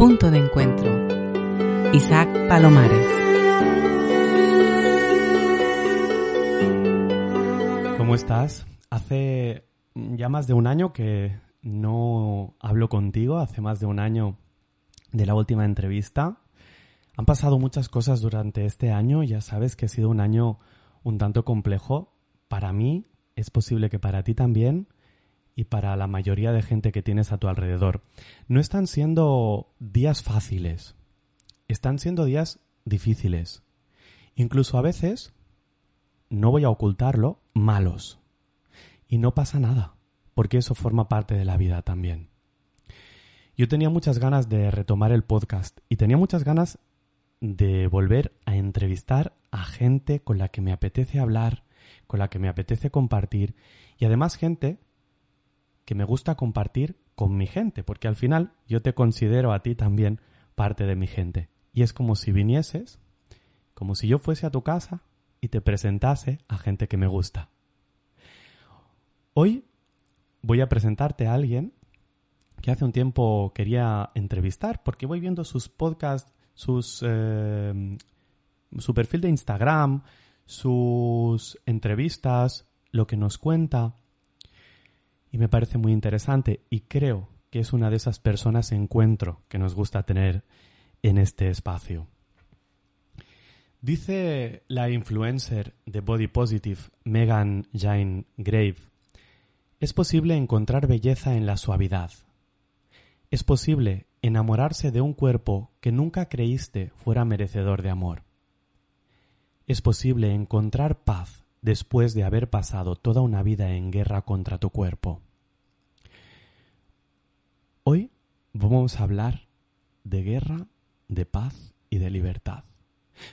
Punto de encuentro. Isaac Palomares. ¿Cómo estás? Hace ya más de un año que no hablo contigo, hace más de un año de la última entrevista. Han pasado muchas cosas durante este año, ya sabes que ha sido un año un tanto complejo para mí, es posible que para ti también y para la mayoría de gente que tienes a tu alrededor. No están siendo días fáciles, están siendo días difíciles. Incluso a veces, no voy a ocultarlo, malos. Y no pasa nada, porque eso forma parte de la vida también. Yo tenía muchas ganas de retomar el podcast y tenía muchas ganas de volver a entrevistar a gente con la que me apetece hablar, con la que me apetece compartir y además gente que me gusta compartir con mi gente, porque al final yo te considero a ti también parte de mi gente. Y es como si vinieses, como si yo fuese a tu casa y te presentase a gente que me gusta. Hoy voy a presentarte a alguien que hace un tiempo quería entrevistar, porque voy viendo sus podcasts, sus, eh, su perfil de Instagram, sus entrevistas, lo que nos cuenta, y me parece muy interesante y creo que es una de esas personas encuentro que nos gusta tener en este espacio. Dice la influencer de Body Positive, Megan Jane Grave, es posible encontrar belleza en la suavidad. Es posible enamorarse de un cuerpo que nunca creíste fuera merecedor de amor. Es posible encontrar paz después de haber pasado toda una vida en guerra contra tu cuerpo. Hoy vamos a hablar de guerra, de paz y de libertad.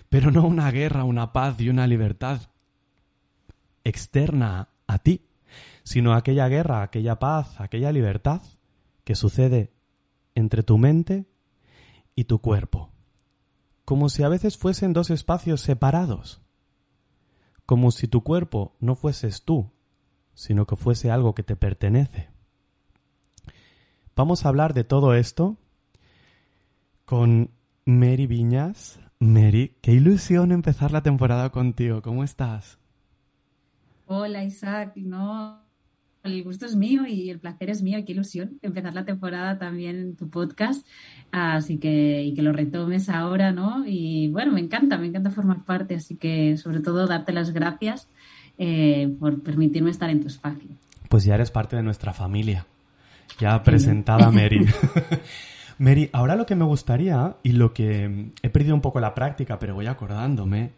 Pero no una guerra, una paz y una libertad externa a ti, sino aquella guerra, aquella paz, aquella libertad que sucede entre tu mente y tu cuerpo, como si a veces fuesen dos espacios separados como si tu cuerpo no fueses tú, sino que fuese algo que te pertenece. Vamos a hablar de todo esto con Mary Viñas. Mary, qué ilusión empezar la temporada contigo. ¿Cómo estás? Hola Isaac, no, el gusto es mío y el placer es mío. Qué ilusión empezar la temporada también en tu podcast. Así que, y que lo retomes ahora, ¿no? Y bueno, me encanta, me encanta formar parte. Así que, sobre todo, darte las gracias eh, por permitirme estar en tu espacio. Pues ya eres parte de nuestra familia. Ya presentada Mary. Mary, ahora lo que me gustaría, y lo que he perdido un poco la práctica, pero voy acordándome,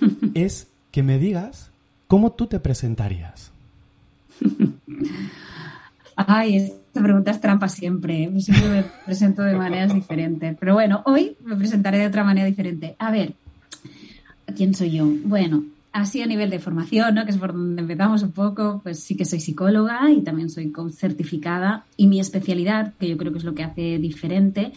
es que me digas cómo tú te presentarías. Ay, esta pregunta es trampa siempre. ¿eh? Siempre me presento de maneras diferentes. Pero bueno, hoy me presentaré de otra manera diferente. A ver, ¿quién soy yo? Bueno, así a nivel de formación, ¿no? que es por donde empezamos un poco, pues sí que soy psicóloga y también soy certificada. Y mi especialidad, que yo creo que es lo que hace diferente,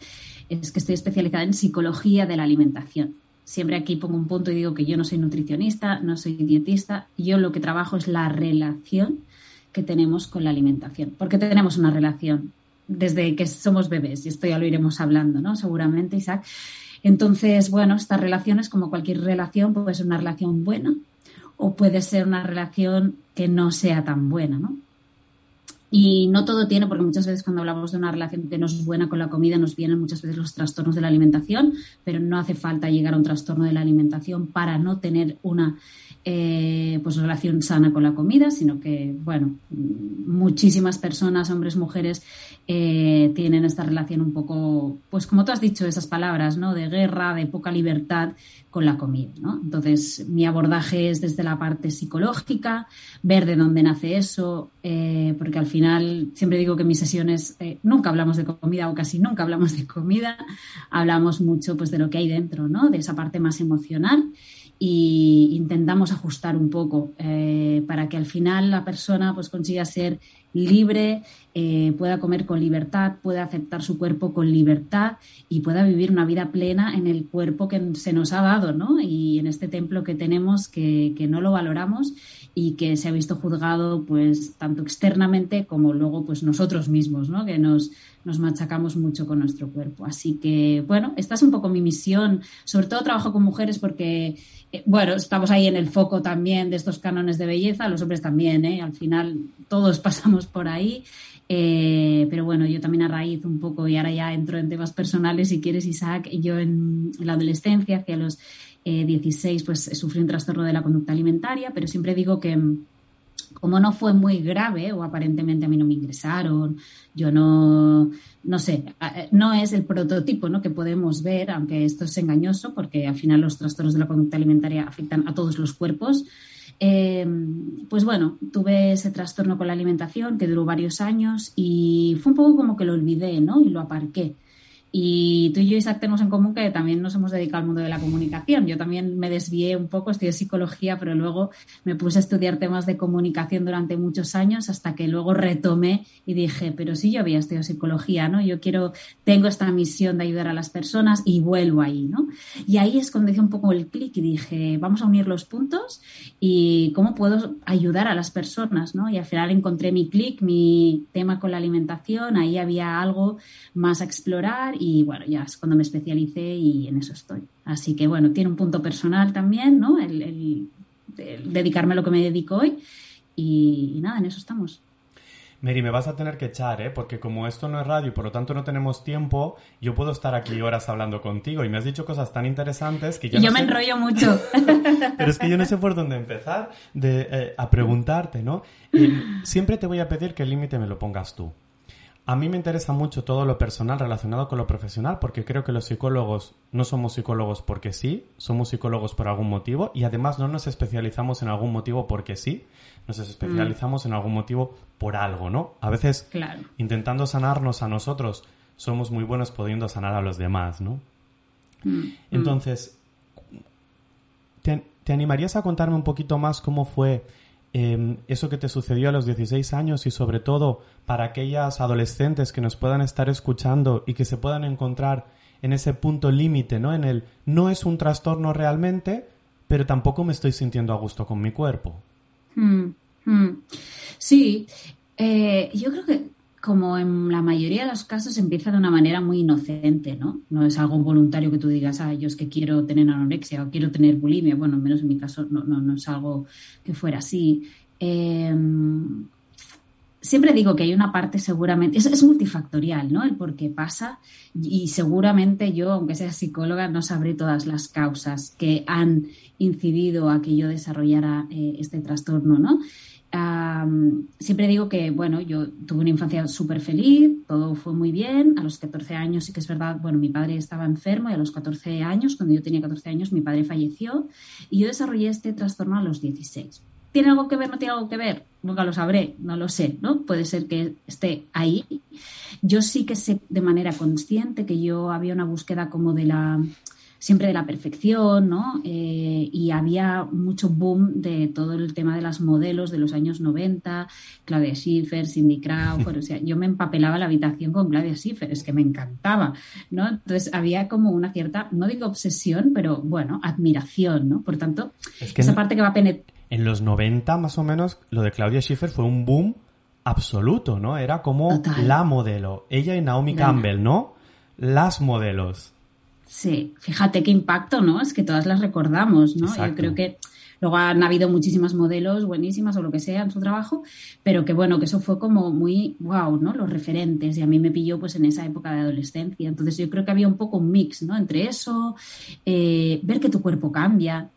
es que estoy especializada en psicología de la alimentación. Siempre aquí pongo un punto y digo que yo no soy nutricionista, no soy dietista, yo lo que trabajo es la relación que tenemos con la alimentación, porque tenemos una relación desde que somos bebés, y esto ya lo iremos hablando, ¿no? Seguramente, Isaac. Entonces, bueno, estas relaciones, como cualquier relación, puede ser una relación buena o puede ser una relación que no sea tan buena, ¿no? Y no todo tiene, porque muchas veces cuando hablamos de una relación que no es buena con la comida, nos vienen muchas veces los trastornos de la alimentación, pero no hace falta llegar a un trastorno de la alimentación para no tener una eh, pues relación sana con la comida, sino que, bueno, muchísimas personas, hombres, mujeres, eh, tienen esta relación un poco, pues como tú has dicho, esas palabras, ¿no? De guerra, de poca libertad con la comida, ¿no? Entonces, mi abordaje es desde la parte psicológica, ver de dónde nace eso, eh, porque al final siempre digo que en mis sesiones nunca hablamos de comida o casi nunca hablamos de comida, hablamos mucho pues de lo que hay dentro, ¿no? De esa parte más emocional y intentamos ajustar un poco eh, para que al final la persona pues consiga ser libre, eh, pueda comer con libertad, pueda aceptar su cuerpo con libertad y pueda vivir una vida plena en el cuerpo que se nos ha dado, ¿no? Y en este templo que tenemos que, que no lo valoramos y que se ha visto juzgado pues tanto externamente como luego pues nosotros mismos, ¿no? Que nos nos machacamos mucho con nuestro cuerpo. Así que, bueno, esta es un poco mi misión. Sobre todo trabajo con mujeres porque, eh, bueno, estamos ahí en el foco también de estos cánones de belleza, los hombres también, ¿eh? Al final todos pasamos por ahí. Eh, pero bueno, yo también a raíz un poco, y ahora ya entro en temas personales, si quieres, Isaac, yo en, la adolescencia, hacia los 16, pues sufrí un trastorno de la conducta alimentaria, pero siempre digo que como no fue muy grave o aparentemente a mí no me ingresaron, yo no, no sé, no es el prototipo ¿no? que podemos ver, aunque esto es engañoso porque al final los trastornos de la conducta alimentaria afectan a todos los cuerpos. Eh, pues bueno, tuve ese trastorno con la alimentación que duró varios años y fue un poco como que lo olvidé, ¿no? Y lo aparqué. Y tú y yo, Isaac, tenemos en común que también nos hemos dedicado al mundo de la comunicación. Yo también me desvié un poco, estudié psicología, pero luego me puse a estudiar temas de comunicación durante muchos años hasta que luego retomé y dije, pero sí, yo había estudiado psicología, ¿no? Yo quiero, tengo esta misión de ayudar a las personas y vuelvo ahí, ¿no? Y ahí es cuando hice un poco el clic y dije, vamos a unir los puntos y cómo puedo ayudar a las personas, ¿no? Y al final encontré mi clic, mi tema con la alimentación, ahí había algo más a explorar bueno, ya es cuando me especialicé y en eso estoy. Así que bueno, tiene un punto personal también, ¿no? El, dedicarme a lo que me dedico hoy y, nada, en eso estamos. Mary, me vas a tener que echar, ¿eh? Porque como esto no es radio y por lo tanto no tenemos tiempo, yo puedo estar aquí horas hablando contigo y me has dicho cosas tan interesantes que yo... Yo me enrollo mucho. Pero es que yo no sé por dónde empezar de, eh, a preguntarte, ¿no? Y siempre te voy a pedir que el límite me lo pongas tú. A mí me interesa mucho todo lo personal relacionado con lo profesional porque creo que los psicólogos no somos psicólogos porque sí, somos psicólogos por algún motivo y además no nos especializamos en algún motivo porque sí, nos especializamos en algún motivo por algo, ¿no? A veces intentando sanarnos a nosotros somos muy buenos pudiendo sanar a los demás, ¿no? Mm, Entonces, ¿te, ¿te animarías a contarme un poquito más cómo fue Em, eso que te sucedió a los 16 años y sobre todo para aquellas adolescentes que nos puedan estar escuchando y que se puedan encontrar en ese punto límite, ¿no? En el no es un trastorno realmente, pero tampoco me estoy sintiendo a gusto con mi cuerpo. Hmm, hmm. Sí, eh, yo creo que como en la mayoría de los casos empieza de una manera muy inocente, ¿no? No es algo voluntario que tú digas, ah, yo es que quiero tener anorexia o quiero tener bulimia. Bueno, menos en mi caso no, no, es algo que fuera así. Em, siempre digo que hay una parte seguramente, es, es, multifactorial, ¿no? El por qué pasa y seguramente yo, aunque sea psicóloga, no sabré todas las causas que han incidido a que yo desarrollara eh, este trastorno, ¿no? Siempre digo que, bueno, yo tuve una infancia súper feliz, todo fue muy bien. A los 14 años sí que es verdad, bueno, mi padre estaba enfermo y a los 14 años, cuando yo tenía 14 años, mi padre falleció y yo desarrollé este trastorno a los 16. ¿Tiene algo que ver? ¿No tiene algo que ver? Nunca lo sabré, no lo sé, ¿no? Puede ser que esté ahí. Yo sí que sé de manera consciente que yo había una búsqueda como de la siempre de la perfección, ¿no? Eh, y había mucho boom de todo el tema de las modelos de los años 90, Claudia Schiffer, Cindy Crawford, o sea, yo me empapelaba la habitación con Claudia Schiffer, es que me encantaba, ¿no? Entonces había como una cierta, no digo obsesión, pero bueno, admiración, ¿no? Por tanto, esa parte que va a penetrar. En los 90 más o menos, lo de Claudia Schiffer fue un boom absoluto, ¿no? Era como la modelo, ella y Naomi Campbell, ¿no? Las modelos. Sí, fíjate qué impacto, ¿no? Es que todas las recordamos, ¿no? Yo creo que luego han habido muchísimas modelos buenísimas o lo que sea en su trabajo, pero que bueno, que eso fue como muy wow, ¿no? Los referentes y a mí me pilló pues en esa época de adolescencia. Entonces yo creo que había un poco un mix, ¿no? Entre eso, eh, ver que tu cuerpo cambia,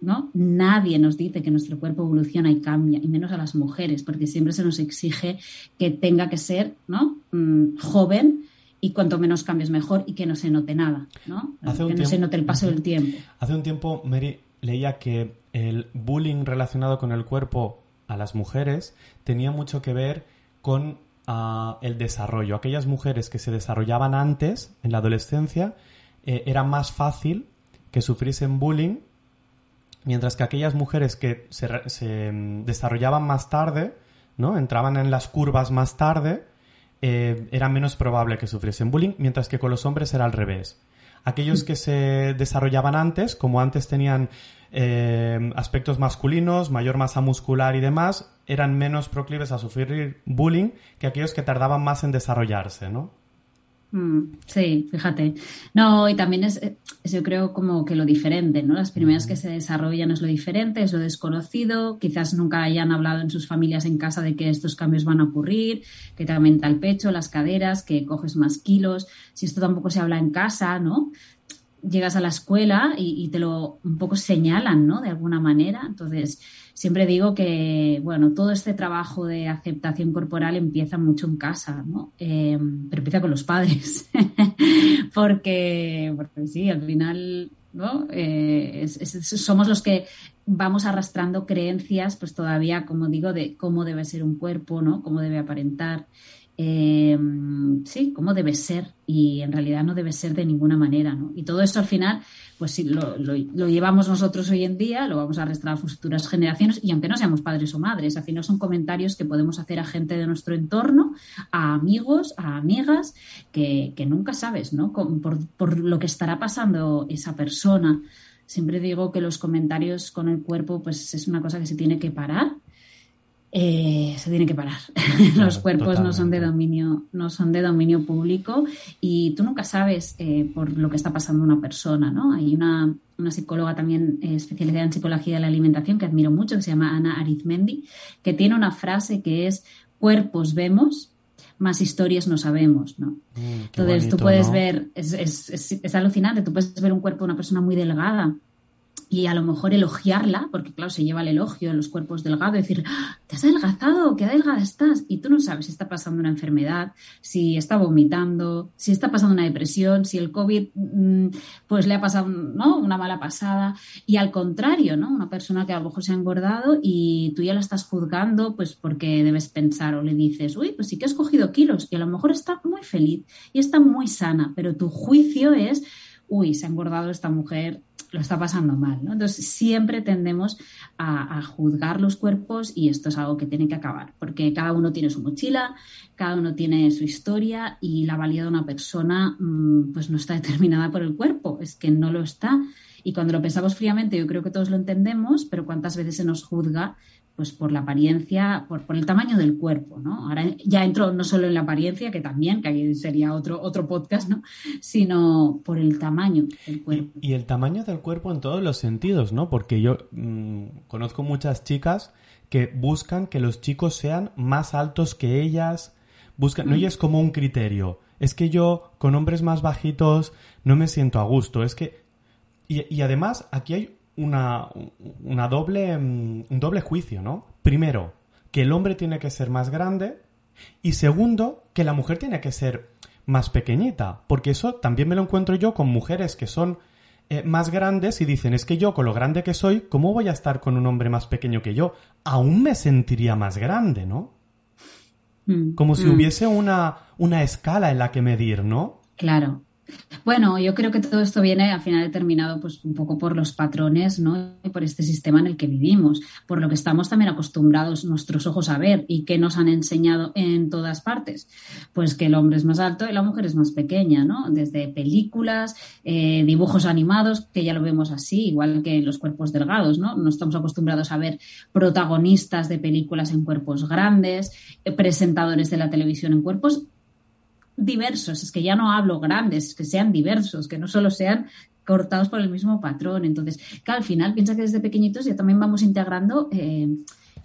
¿no? Nadie nos dice que nuestro cuerpo evoluciona y cambia, y menos a las mujeres, porque siempre se nos exige que tenga que ser, ¿no? Mm, joven y cuanto menos cambios mejor y que no se note nada, ¿no? que no se note el paso del tiempo. Hace un tiempo, Mary, leía que el bullying relacionado con el cuerpo a las mujeres tenía mucho que ver con ah, el desarrollo. Aquellas mujeres que se desarrollaban antes, en la adolescencia, eh, era más fácil que sufriesen bullying, mientras que aquellas mujeres que se, se mm, desarrollaban más tarde, ¿no? entraban en las curvas más tarde, eh, era menos probable que sufriesen bullying, mientras que con los hombres era al revés. Aquellos que se desarrollaban antes, como antes tenían eh, aspectos masculinos, mayor masa muscular y demás, eran menos proclives a sufrir bullying que aquellos que tardaban más en desarrollarse, ¿no? Mm, sí, fíjate. No, y también es, yo creo como que lo diferente, ¿no? Las primeras que se desarrollan es lo diferente, es lo desconocido, quizás nunca hayan hablado en sus familias en casa de que estos cambios van a ocurrir, que te aumenta el pecho, las caderas, que coges más kilos, si esto tampoco se habla en casa, ¿no? Llegas a la escuela y, y te lo un poco señalan, ¿no? De alguna manera. Entonces, siempre digo que, bueno, todo este trabajo de aceptación corporal empieza mucho en casa, ¿no? Eh, pero empieza con los padres, porque, porque sí, al final, ¿no? Eh, somos los que vamos arrastrando creencias, pues todavía, como digo, de cómo debe ser un cuerpo, ¿no? Cómo debe aparentar. Eh, sí, cómo debe ser y en realidad no debe ser de ninguna manera, ¿no? Y todo esto al final, pues si lo, lo, llevamos nosotros hoy en día, lo vamos a arrastrar a futuras generaciones y aunque no seamos padres o madres, al final son comentarios que podemos hacer a gente de nuestro entorno, a amigos, a amigas, que, que nunca sabes, ¿no? Por, por lo que estará pasando esa persona. Siempre digo que los comentarios con el cuerpo, pues es una cosa que se tiene que parar eh, se tiene que parar. Los cuerpos no son de dominio, no son de dominio público y tú nunca sabes eh, por lo que está pasando una persona, ¿no? Hay una, una psicóloga también eh, especializada en psicología de la alimentación que admiro mucho, que se llama Ana Arizmendi, que tiene una frase que es cuerpos vemos, más historias no sabemos, ¿no? Mm, Entonces tú puedes ver, es, es, es, es alucinante, tú puedes ver un cuerpo de una persona muy delgada y a lo mejor elogiarla, porque claro, se lleva el elogio en los cuerpos delgados, decir, ¡Ah! te has adelgazado, qué delgada estás. Y tú no sabes si está pasando una enfermedad, si está vomitando, si está pasando una depresión, si el COVID mm, pues le ha pasado ¿no? una mala pasada. Y al contrario, ¿no? Una persona que a lo mejor se ha engordado y tú ya la estás juzgando, pues porque debes pensar o le dices, uy, pues sí que has cogido kilos y a lo mejor está muy feliz y está muy sana, pero tu juicio es, uy, se ha engordado esta mujer, lo está pasando mal. ¿no? Entonces, siempre tendemos a, juzgar los cuerpos y esto es algo que tiene que acabar, porque cada uno tiene su mochila, cada uno tiene su historia y la valía de una persona mm, pues no está determinada por el cuerpo, es que no lo está. Y cuando lo pensamos fríamente, yo creo que todos lo entendemos, pero cuántas veces se nos juzga pues por la apariencia, por, por, el tamaño del cuerpo, ¿no? Ahora ya entro no solo en la apariencia, que también, que ahí sería otro, otro podcast, ¿no? Sino por el tamaño del cuerpo. Y, el tamaño del cuerpo en todos los sentidos, ¿no? Porque yo mmm, conozco muchas chicas que buscan que los chicos sean más altos que ellas, buscan, no y es como un criterio, es que yo con hombres más bajitos no me siento a gusto, es que... Y, y además aquí hay una, una doble, mm, un doble juicio, ¿no? Primero, que el hombre tiene que ser más grande y segundo, que la mujer tiene que ser más pequeñita, porque eso también me lo encuentro yo con mujeres que son eh, más grandes y dicen, es que yo con lo grande que soy, ¿cómo voy a estar con un hombre más pequeño que yo? Aún me sentiría más grande, ¿no? Mm, Como si mm. hubiese una, una escala en la que medir, ¿no? Claro, bueno, yo creo que todo esto viene al final determinado pues un poco por los patrones, ¿no? Y por este sistema en el que vivimos, por lo que estamos también acostumbrados nuestros ojos a ver y que nos han enseñado en todas partes. Pues que el hombre es más alto y la mujer es más pequeña, ¿no? Desde películas, eh, dibujos animados, que ya lo vemos así, igual que los cuerpos delgados, ¿no? No estamos acostumbrados a ver protagonistas de películas en cuerpos grandes, eh, presentadores de la televisión en cuerpos diversos, es que ya no hablo grandes, que sean diversos, que no solo sean cortados por el mismo patrón. Entonces, que al final piensa que desde pequeñitos ya también vamos integrando eh,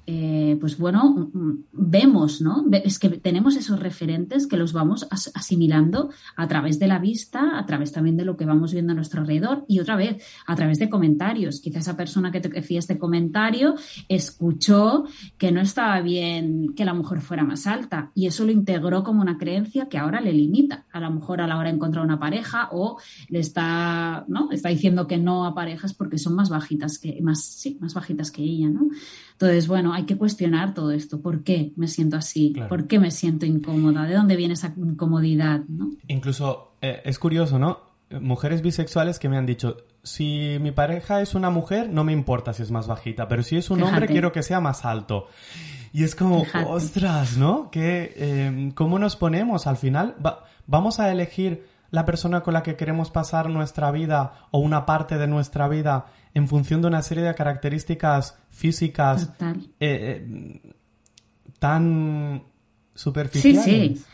eh, pues bueno, vemos, ¿no? Es que tenemos esos referentes que los vamos asimilando a través de la vista, a través también de lo que vamos viendo a nuestro alrededor y otra vez a través de comentarios. Quizá esa persona que te hacía este comentario escuchó que no estaba bien que la mujer fuera más alta y eso lo integró como una creencia que ahora le limita a la mujer a la hora de encontrar una pareja o le está, ¿no? Está diciendo que no a parejas porque son más bajitas que, más, sí, más bajitas que ella, ¿no? Entonces, bueno, hay que cuestionar todo esto. ¿Por qué me siento así? ¿Por qué me siento incómoda? ¿De dónde viene esa incomodidad? Incluso eh, es curioso, ¿no? Mujeres bisexuales que me han dicho, si mi pareja es una mujer, no me importa si es más bajita, pero si es un hombre, quiero que sea más alto. Y es como, ostras, ¿no? Que, eh, ¿Cómo nos ponemos? Al final, vamos a elegir la persona con la que queremos pasar nuestra vida o una parte de nuestra vida en función de una serie de características físicas eh, eh, tan superficiales. Sí, sí.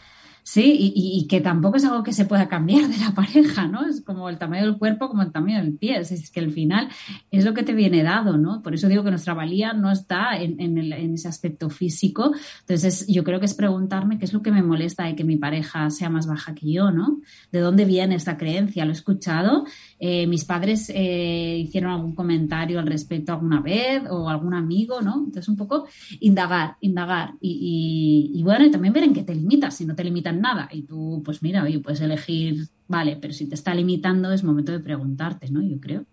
Sí, y, que tampoco es algo que se pueda cambiar de la pareja, ¿no? Es como el tamaño del cuerpo, como el tamaño del pie. Es, que al final es lo que te viene dado, ¿no? Por eso digo que nuestra valía no está en, en, ese aspecto físico. Entonces, yo creo que es preguntarme qué es lo que me molesta de que mi pareja sea más baja que yo, ¿no? ¿De dónde viene esta creencia? ¿Lo he escuchado? Eh, mis padres eh, hicieron algún comentario al respecto alguna vez o algún amigo, ¿no? Entonces, un poco indagar, indagar. Y, y bueno, y también ver en qué te limitas. Si no te nada y tú, pues mira, oye, puedes elegir, vale, pero si te está limitando es momento de preguntarte, ¿no? Yo creo.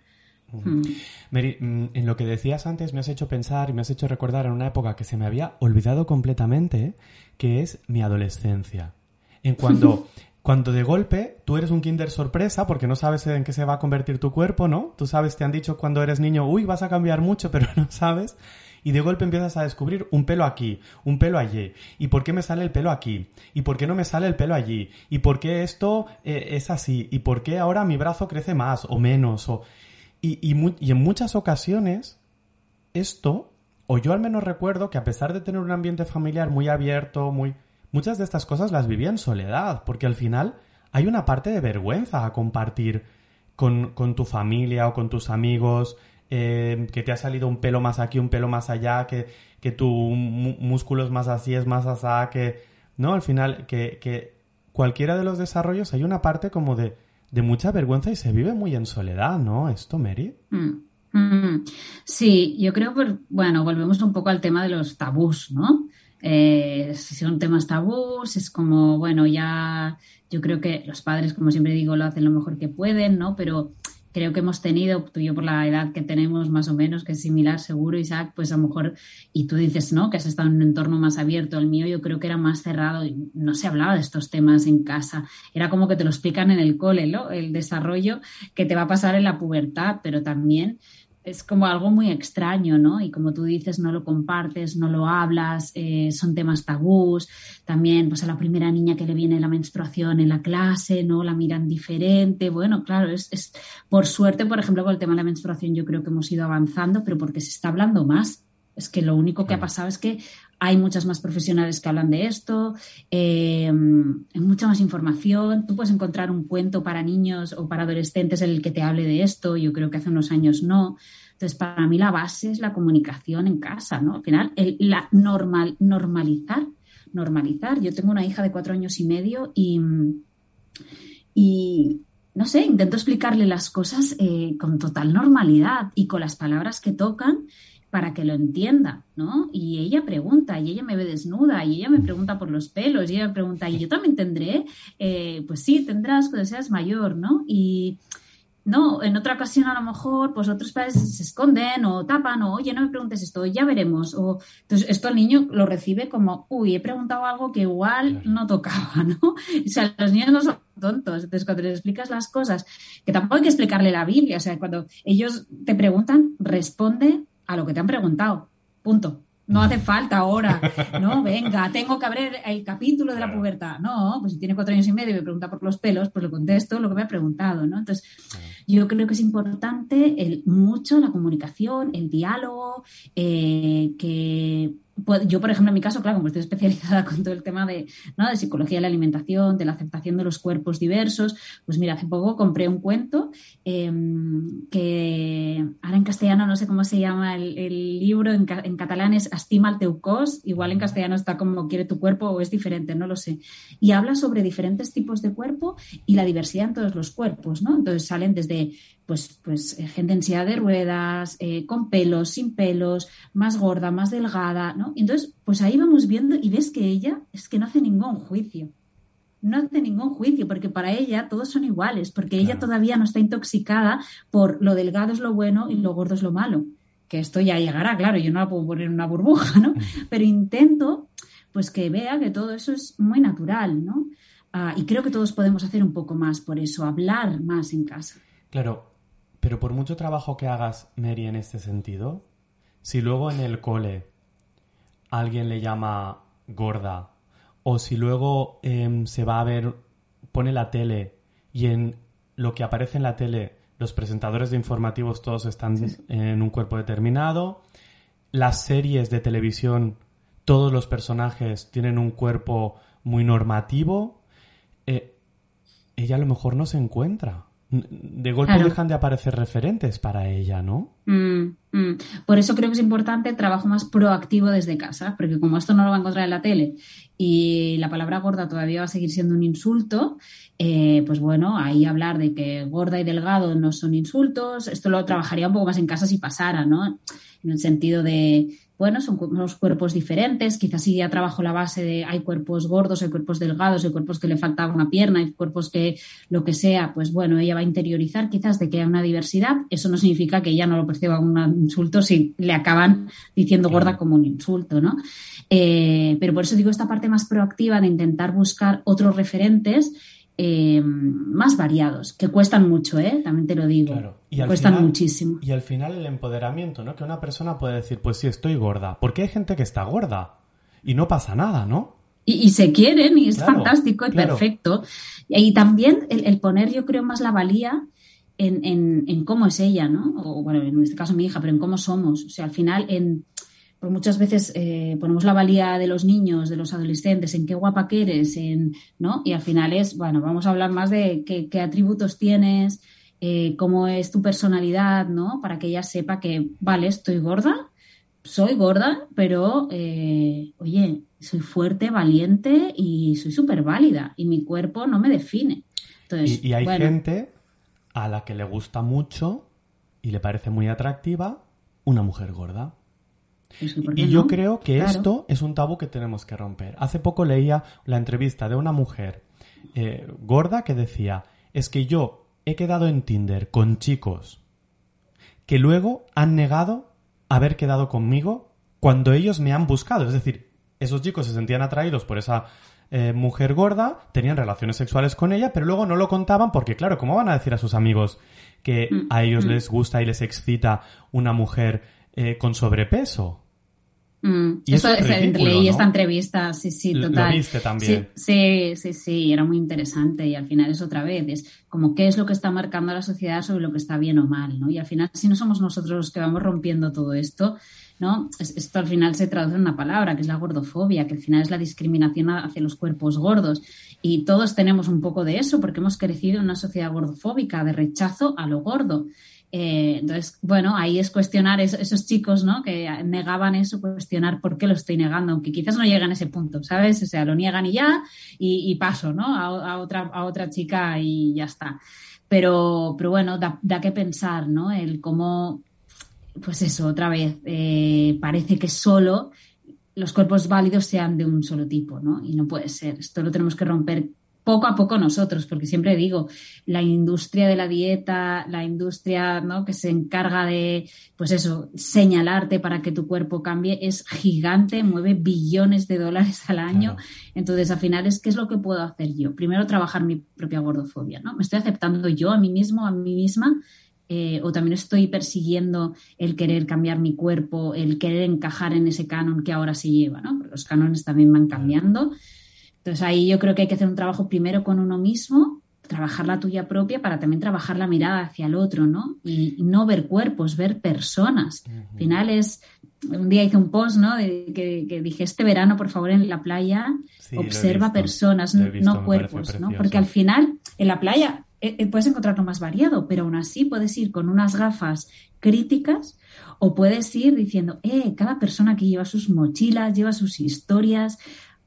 Hmm. Mary, mm, en lo que decías antes me has hecho pensar y me has hecho recordar en una época que se me había olvidado completamente, que es mi adolescencia. En cuando, cuando de golpe tú eres un kinder sorpresa porque no sabes en qué se va a convertir tu cuerpo, ¿no? Tú sabes, te han dicho cuando eres niño, uy, vas a cambiar mucho, pero no sabes y de golpe empiezas a descubrir un pelo aquí, un pelo allí, y por qué me sale el pelo aquí, y por qué no me sale el pelo allí, y por qué esto eh, es así, y por qué ahora mi brazo crece más o menos, o... Y, y, en muchas ocasiones esto, o yo al menos recuerdo que a pesar de tener un ambiente familiar muy abierto, muy... Muchas de estas cosas las vivía en soledad, porque al final hay una parte de vergüenza a compartir con, con tu familia o con tus amigos, eh, que te ha salido un pelo más aquí, un pelo más allá, que, que tu músculo es más así, es más asá, que... No, al final, que, que cualquiera de los desarrollos hay una parte como de, de mucha vergüenza y se vive muy en soledad, ¿no? Esto, Mary. Mm, mm. Sí, yo creo que, bueno, volvemos un poco al tema de los tabús, ¿no? Eh, si son temas tabús, es como, bueno, ya yo creo que los padres, como siempre digo, lo hacen lo mejor que pueden, ¿no? Pero creo que hemos tenido, tú y yo por la edad que tenemos más o menos, que es similar seguro, Isaac, pues a lo mejor, y tú dices, ¿no? Que has estado en un entorno más abierto, el mío yo creo que era más cerrado y no se hablaba de estos temas en casa. Era como que te lo explican en el cole, ¿no? El desarrollo que te va a pasar en la pubertad, pero también es como algo muy extraño, ¿no? Y como tú dices, no lo compartes, no lo hablas, eh, son temas tabús. También, pues a la primera niña que le viene la menstruación en la clase, ¿no? La miran diferente. Bueno, claro, es, es por suerte, por ejemplo, con el tema de la menstruación yo creo que hemos ido avanzando, pero porque se está hablando más. Es que lo único que ha pasado es que hay muchas más profesionales que hablan de esto, eh, hay mucha más información. Tú puedes encontrar un cuento para niños o para adolescentes en el que te hable de esto. Yo creo que hace unos años no. Entonces, para mí la base es la comunicación en casa, ¿no? Al final, la normal, normalizar, normalizar. Yo tengo una hija de cuatro años y medio y, y no sé, intento explicarle las cosas eh, con total normalidad y con las palabras que tocan para que lo entienda, ¿no? Y ella pregunta, y ella me ve desnuda, y ella me pregunta por los pelos, y ella me pregunta, ¿y yo también tendré? Eh, pues sí, tendrás cuando seas mayor, ¿no? Y no, en otra ocasión a lo mejor, pues otros padres se esconden o tapan, o oye, no me preguntes esto, ya veremos. O, entonces, esto el niño lo recibe como, uy, he preguntado algo que igual no tocaba, ¿no? O sea, los niños no son tontos. Entonces, cuando les explicas las cosas, que tampoco hay que explicarle la Biblia, o sea, cuando ellos te preguntan, responde a lo que te han preguntado. Punto. No hace falta ahora, no, venga, tengo que abrir el capítulo de la pubertad. No, pues si tiene cuatro años y medio y me pregunta por los pelos, pues le contesto lo que me ha preguntado, ¿no? Entonces, yo creo que es importante el, mucho la comunicación, el diálogo, eh, que yo, por ejemplo, en mi caso, claro, como estoy especializada con todo el tema de, ¿no? de psicología de la alimentación, de la aceptación de los cuerpos diversos, pues mira, hace poco compré un cuento em, que ahora en castellano no sé cómo se llama el, libro, en, catalán es Estima al teu cos, igual en castellano está como quiere tu cuerpo o es diferente, no lo sé. Y habla sobre diferentes tipos de cuerpo y la diversidad en todos los cuerpos, ¿no? Entonces salen desde pues, pues eh, gente en silla de ruedas, eh, con pelos, sin pelos, más gorda, más delgada, ¿no? Entonces, pues ahí vamos viendo y ves que ella es que no hace ningún juicio. No hace ningún juicio, porque para ella todos son iguales, porque ella todavía no está intoxicada por lo delgado es lo bueno y lo gordo es lo malo. Que esto ya llegará, claro, yo no la puedo poner en una burbuja, ¿no? Pero intento, pues que vea que todo eso es muy natural, ¿no? Ah, y creo que todos podemos hacer un poco más por eso, hablar más en casa. Claro, pero por mucho trabajo que hagas, Mary, en este sentido, si luego en el cole alguien le llama gorda, o si luego em, se va a ver, pone la tele y en lo que aparece en la tele los presentadores de informativos todos están en un cuerpo determinado, las series de televisión, todos los personajes tienen un cuerpo muy normativo, eh, ella a lo mejor no se encuentra. De golpe dejan de aparecer referentes para ella, ¿no? Mm, mm. Por eso creo que es importante el trabajo más proactivo desde casa, porque como esto no lo va a encontrar en la tele y la palabra gorda todavía va a seguir siendo un insulto, eh, pues bueno, ahí hablar de que gorda y delgado no son insultos, esto lo trabajaría un poco más en casa si pasara, ¿no? En el sentido de bueno, son unos cuerpos diferentes, quizás si ya trabajo la base de hay cuerpos gordos, hay cuerpos delgados, hay cuerpos que le falta una pierna, hay cuerpos que lo que sea, pues bueno, ella va a interiorizar quizás de que hay una diversidad, eso no significa que ella no lo perciba como un insulto si le acaban diciendo gorda como un insulto, ¿no? Eh, pero por eso digo esta parte más proactiva de intentar buscar otros referentes eh, más variados, que cuestan mucho, ¿eh? También te lo digo. Y cuestan muchísimo. Y al final el empoderamiento, ¿no? Que una persona puede decir, pues sí, estoy gorda. Porque hay gente que está gorda y no pasa nada, ¿no? Y, se quieren y es fantástico y perfecto. Y también el, poner, yo creo, más la valía en, en, cómo es ella, ¿no? O bueno, en este caso mi hija, pero en cómo somos. O sea, al final en pues muchas veces eh, ponemos la valía de los niños, de los adolescentes, en qué guapa que eres, en, ¿no? Y al final es, bueno, vamos a hablar más de qué, atributos tienes, eh, cómo es tu personalidad, ¿no? Para que ella sepa que, vale, estoy gorda, soy gorda, pero, eh, oye, soy fuerte, valiente y soy súper válida y mi cuerpo no me define. Entonces, y, hay gente a la que le gusta mucho y le parece muy atractiva una mujer gorda. Y yo creo que esto es un tabú que tenemos que romper. Hace poco leía la entrevista de una mujer eh, gorda que decía, es que yo he quedado en Tinder con chicos que luego han negado haber quedado conmigo cuando ellos me han buscado. Es decir, esos chicos se sentían atraídos por esa eh, mujer gorda, tenían relaciones sexuales con ella, pero luego no lo contaban porque, claro, ¿cómo van a decir a sus amigos que mm, a ellos mm. les gusta y les excita una mujer eh, con sobrepeso? Mm, y eso, leí esta entrevista, sí, sí, total. Lo viste también. Sí, sí, sí, era muy interesante y al final es otra vez, es como qué es lo que está marcando la sociedad sobre lo que está bien o mal, ¿no? Y al final, si no somos nosotros los que vamos rompiendo todo esto, ¿no? Esto al final se traduce en una palabra, que es la gordofobia, que al final es la discriminación hacia los cuerpos gordos. Y todos tenemos un poco de eso porque hemos crecido en una sociedad gordofóbica, de rechazo a lo gordo. Eh, entonces, bueno, ahí es cuestionar esos chicos, ¿no? Que negaban eso, cuestionar por qué lo estoy negando, aunque quizás no llegan a ese punto, ¿sabes? O sea, lo niegan y ya, y, paso, ¿no? A, otra, a otra chica y ya está. Pero, pero bueno, da, da que pensar, ¿no? El cómo, pues eso, otra vez, eh, parece que solo los cuerpos válidos sean de un solo tipo, ¿no? Y no puede ser. Esto lo tenemos que romper poco a poco nosotros, porque siempre digo, la industria de la dieta, la industria ¿no? que se encarga de, pues eso, señalarte para que tu cuerpo cambie, es gigante, mueve billones de dólares al año. Entonces, al final es qué es lo que puedo hacer yo. Primero, trabajar mi propia gordofobia, ¿no? Me estoy aceptando yo a mí mismo, a mí misma. Eh, o también estoy persiguiendo el querer cambiar mi cuerpo, el querer encajar en ese canon que ahora se lleva, ¿no? los cánones también van cambiando. Entonces ahí yo creo que hay que hacer un trabajo primero con uno mismo, trabajar la tuya propia para también trabajar la mirada hacia el otro, ¿no? Y, no ver cuerpos, ver personas. Al final es, un día hice un post, ¿no? De, que, dije, este verano, por favor, en la playa, observa personas, no cuerpos, ¿no? Porque al final, en la playa eh, eh, puedes encontrar lo más variado, pero aún así puedes ir con unas gafas críticas o puedes ir diciendo, eh, cada persona que lleva sus mochilas, lleva sus historias,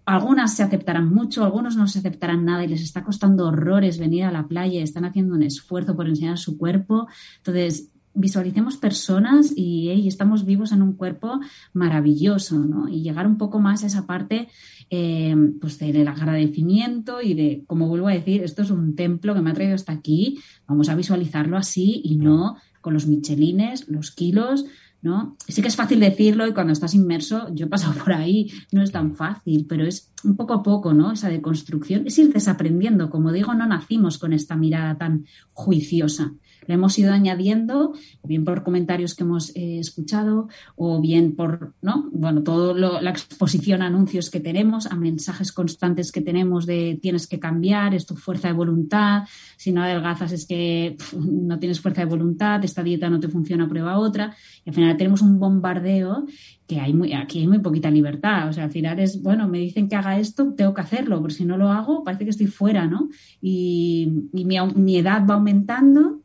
algunas se aceptarán mucho, algunos no se aceptarán nada y les está costando horrores venir a la playa, están haciendo un esfuerzo por enseñar su cuerpo. Entonces, visualicemos personas y estamos vivos en un cuerpo maravilloso, ¿no? Y llegar un poco más a esa parte eh, pues del agradecimiento y de, como vuelvo a decir, esto es un templo que me ha traído hasta aquí, vamos a visualizarlo así y no con los michelines, los kilos, ¿no? Sí que es fácil decirlo y cuando estás inmerso, yo he pasado por ahí, no es tan fácil, pero es un poco a poco, ¿no? Esa deconstrucción, es ir desaprendiendo. Como digo, no nacimos con esta mirada tan juiciosa. Lo hemos ido añadiendo, bien por comentarios que hemos eh, escuchado, o bien por, ¿no? Bueno, toda la exposición a anuncios que tenemos, a mensajes constantes que tenemos de tienes que cambiar, es tu fuerza de voluntad, si no adelgazas es que no tienes fuerza de voluntad, esta dieta no te funciona, prueba otra. Y al final tenemos un bombardeo que hay muy, aquí hay muy poquita libertad. O sea, al final es, bueno, me dicen que haga esto, tengo que hacerlo, porque si no lo hago, parece que estoy fuera, ¿no? Y, mi, edad va aumentando,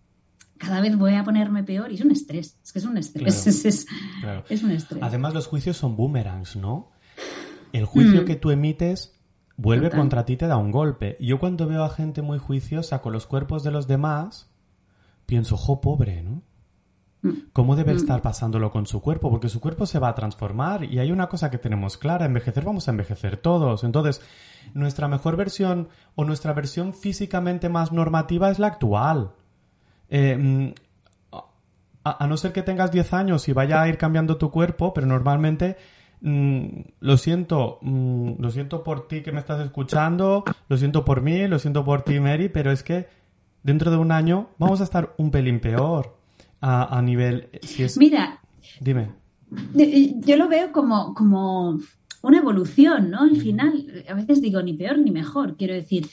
cada vez voy a ponerme peor y es un estrés. Es que es un estrés. es, un estrés. Además, los juicios son boomerangs, ¿no? El juicio mm. que tú emites vuelve contra ti, te da un golpe. Yo cuando veo a gente muy juiciosa con los cuerpos de los demás, pienso, jo, pobre, ¿no? Mm. ¿Cómo debe mm. estar pasándolo con su cuerpo? Porque su cuerpo se va a transformar y hay una cosa que tenemos clara, envejecer vamos a envejecer todos. Entonces, nuestra mejor versión o nuestra versión físicamente más normativa es la actual. Eh, mm, a, no ser que tengas 10 años y vaya a ir cambiando tu cuerpo, pero normalmente lo siento, lo siento por ti que me estás escuchando, lo siento por mí, lo siento por ti, Mary, pero es que dentro de un año vamos a estar un pelín peor a, nivel... Si es... Mira, dime. Yo lo veo como, como una evolución, ¿no? Al final, a veces digo ni peor ni mejor, quiero decir,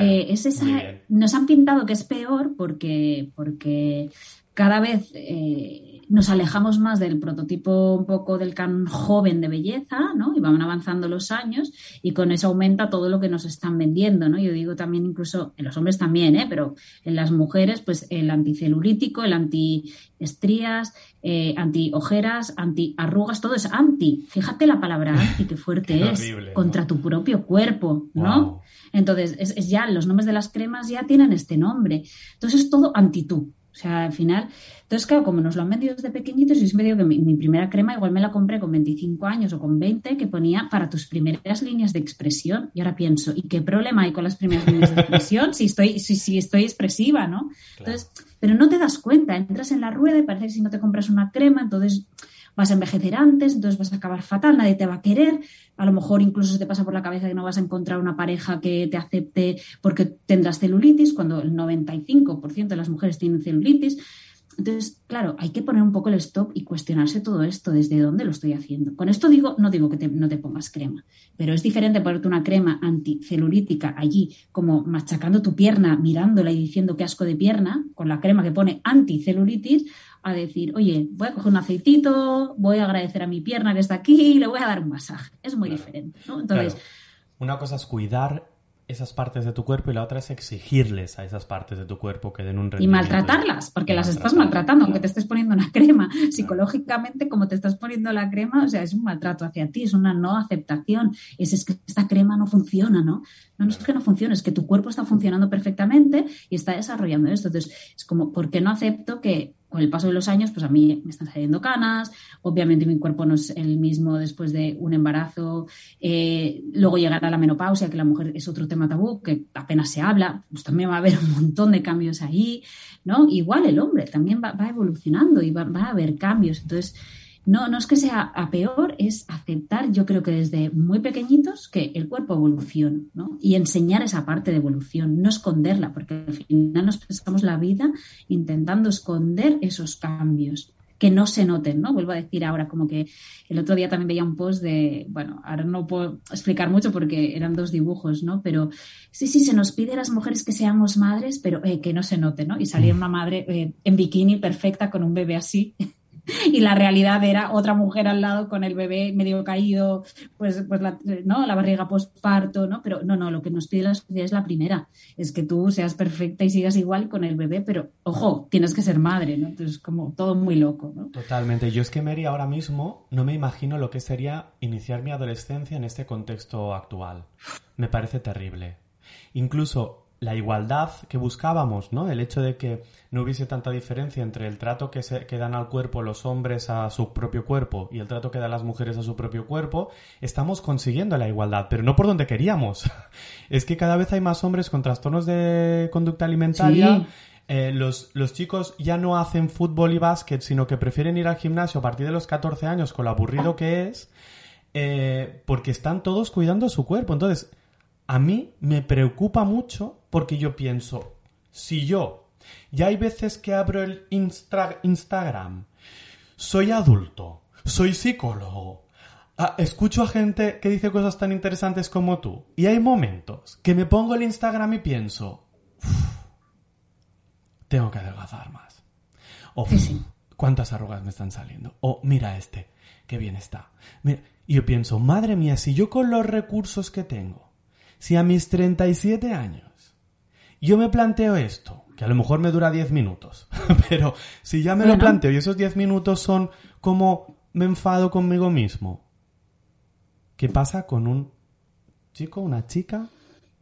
eh, es esa, nos han pintado que es peor porque, porque cada vez eh, nos alejamos más del prototipo un poco del can joven de belleza, ¿no? Y van avanzando los años y con eso aumenta todo lo que nos están vendiendo, ¿no? Yo digo también incluso en los hombres también, ¿eh? Pero en las mujeres, pues el anticelulítico, el antiestrías, eh, anti-ojeras, anti-arrugas, todo es anti. Fíjate la palabra anti, qué fuerte es. contra tu propio cuerpo, ¿no? Entonces, es, es, ya, los nombres de las cremas ya tienen este nombre. Entonces, es todo anti tú. O sea, al final, entonces, claro, como nos lo han vendido desde pequeñitos, yo siempre digo que mi, primera crema igual me la compré con 25 años o con 20, que ponía para tus primeras líneas de expresión. Y ahora pienso, ¿y qué problema hay con las primeras líneas de expresión si estoy, si, si estoy expresiva, ¿no? Entonces, pero no te das cuenta, entras en la rueda y parece que si no te compras una crema, entonces vas a envejecer antes, entonces vas a acabar fatal, nadie te va a querer, a lo mejor incluso se te pasa por la cabeza que no vas a encontrar una pareja que te acepte porque tendrás celulitis, cuando el 95% de las mujeres tienen celulitis. Entonces, claro, hay que poner un poco el stop y cuestionarse todo esto, desde dónde lo estoy haciendo. Con esto digo, no digo que no te pongas crema, pero es diferente ponerte una crema anticelulítica allí, como machacando tu pierna, mirándola y diciendo qué asco de pierna, con la crema que pone anticelulitis, a decir, oye, voy a coger un aceitito, voy a agradecer a mi pierna que está aquí y le voy a dar un masaje. Es muy diferente, ¿no? Entonces... Una cosa es cuidar esas partes de tu cuerpo y la otra es exigirles a esas partes de tu cuerpo que den un rendimiento. Y maltratarlas, porque las estás maltratando, aunque te estés poniendo una crema. Psicológicamente, como te estás poniendo la crema, o sea, es un maltrato hacia ti, es una no aceptación. Es, es que esta crema no funciona, ¿no? No, no es que no funcione, es que tu cuerpo está funcionando perfectamente y está desarrollando esto. Entonces, es como, ¿por qué no acepto que con el paso de los años, pues a mí me están saliendo canas, obviamente mi cuerpo no es el mismo después de un embarazo, eh, luego llegará la menopausia, que la mujer es otro tema tabú, que apenas se habla, pues también va a haber un montón de cambios ahí, ¿no? Igual el hombre también va, evolucionando y va, va, a haber cambios, entonces no, no es que sea a peor, es aceptar, yo creo que desde muy pequeñitos, que el cuerpo evoluciona, ¿no? Y enseñar esa parte de evolución, no esconderla, porque al final nos pasamos la vida intentando esconder esos cambios que no se noten, ¿no? Vuelvo a decir ahora, como que el otro día también veía un post de, bueno, ahora no puedo explicar mucho porque eran dos dibujos, ¿no? Pero sí, sí, se nos pide a las mujeres que seamos madres, pero eh, que no se note, ¿no? Y salía una madre eh, en bikini perfecta con un bebé así y la realidad era otra mujer al lado con el bebé medio caído, pues, pues la, ¿no? la barriga postparto, ¿no? Pero no, no, lo que nos pide la sociedad es la primera, es que tú seas perfecta y sigas igual con el bebé, pero ojo, tienes que ser madre, ¿no? Entonces, como todo muy loco, ¿no? Totalmente. Yo es que, Mary, ahora mismo no me imagino lo que sería iniciar mi adolescencia en este contexto actual. Me parece terrible. Incluso la igualdad que buscábamos, ¿no? El hecho de que no hubiese tanta diferencia entre el trato que, se, que dan al cuerpo los hombres a su propio cuerpo y el trato que dan las mujeres a su propio cuerpo, estamos consiguiendo la igualdad, pero no por donde queríamos. es que cada vez hay más hombres con trastornos de conducta alimentaria. Eh, los, los, chicos ya no hacen fútbol y básquet, sino que prefieren ir al gimnasio a partir de los 14 años con lo aburrido que es, eh, porque están todos cuidando su cuerpo. Entonces, a mí me preocupa mucho porque yo pienso, si yo Y hay veces que abro el Instagram. Soy adulto, soy psicólogo, escucho a gente que dice cosas tan interesantes como tú. Y hay momentos que me pongo el Instagram y pienso, tengo que adelgazar más. O cuántas arrugas me están saliendo. O mira este, qué bien está. y yo pienso, madre mía, si yo con los recursos que tengo, si a mis 37 años, yo me planteo esto, que a lo mejor me dura 10 minutos, pero si ya me lo planteo y esos 10 minutos son como me enfado conmigo mismo, ¿Qué pasa con un chico, una chica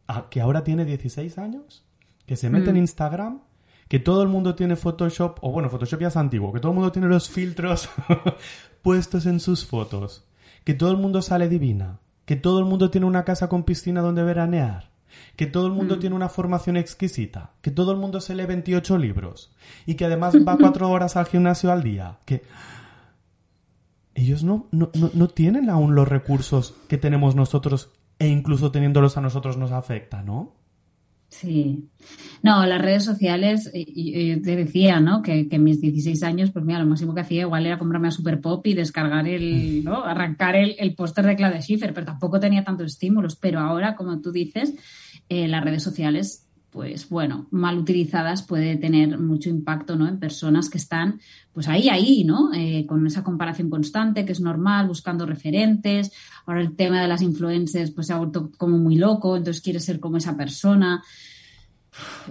ah, que ahora tiene 16 años, que se mete en mm. Instagram, que todo el mundo tiene Photoshop, o bueno, Photoshop ya es antiguo, que todo el mundo tiene los filtros puestos en sus fotos, que todo el mundo sale divina, que todo el mundo tiene una casa con piscina donde veranear, que todo el mundo mm. tiene una formación exquisita, que todo el mundo se lee 28 libros y que además va cuatro horas al gimnasio al día, que ellos no, no, no, tienen aún los recursos que tenemos nosotros e incluso teniéndolos a nosotros nos afecta, ¿no? Sí. No, las redes sociales, yo te decía, ¿no? Que, que, mis 16 años, pues mira, lo máximo que hacía igual era comprarme a Super Pop y descargar el, ¿no? Arrancar el, el póster de Claudia Schiffer, pero tampoco tenía tantos estímulos. Pero ahora, como tú dices, eh, las redes sociales pues bueno, mal utilizadas puede tener mucho impacto ¿no? en personas que están pues ahí, ahí, ¿no? Eh, con esa comparación constante que es normal, buscando referentes. Ahora el tema de las influencers pues se ha vuelto como muy loco, entonces quiere ser como esa persona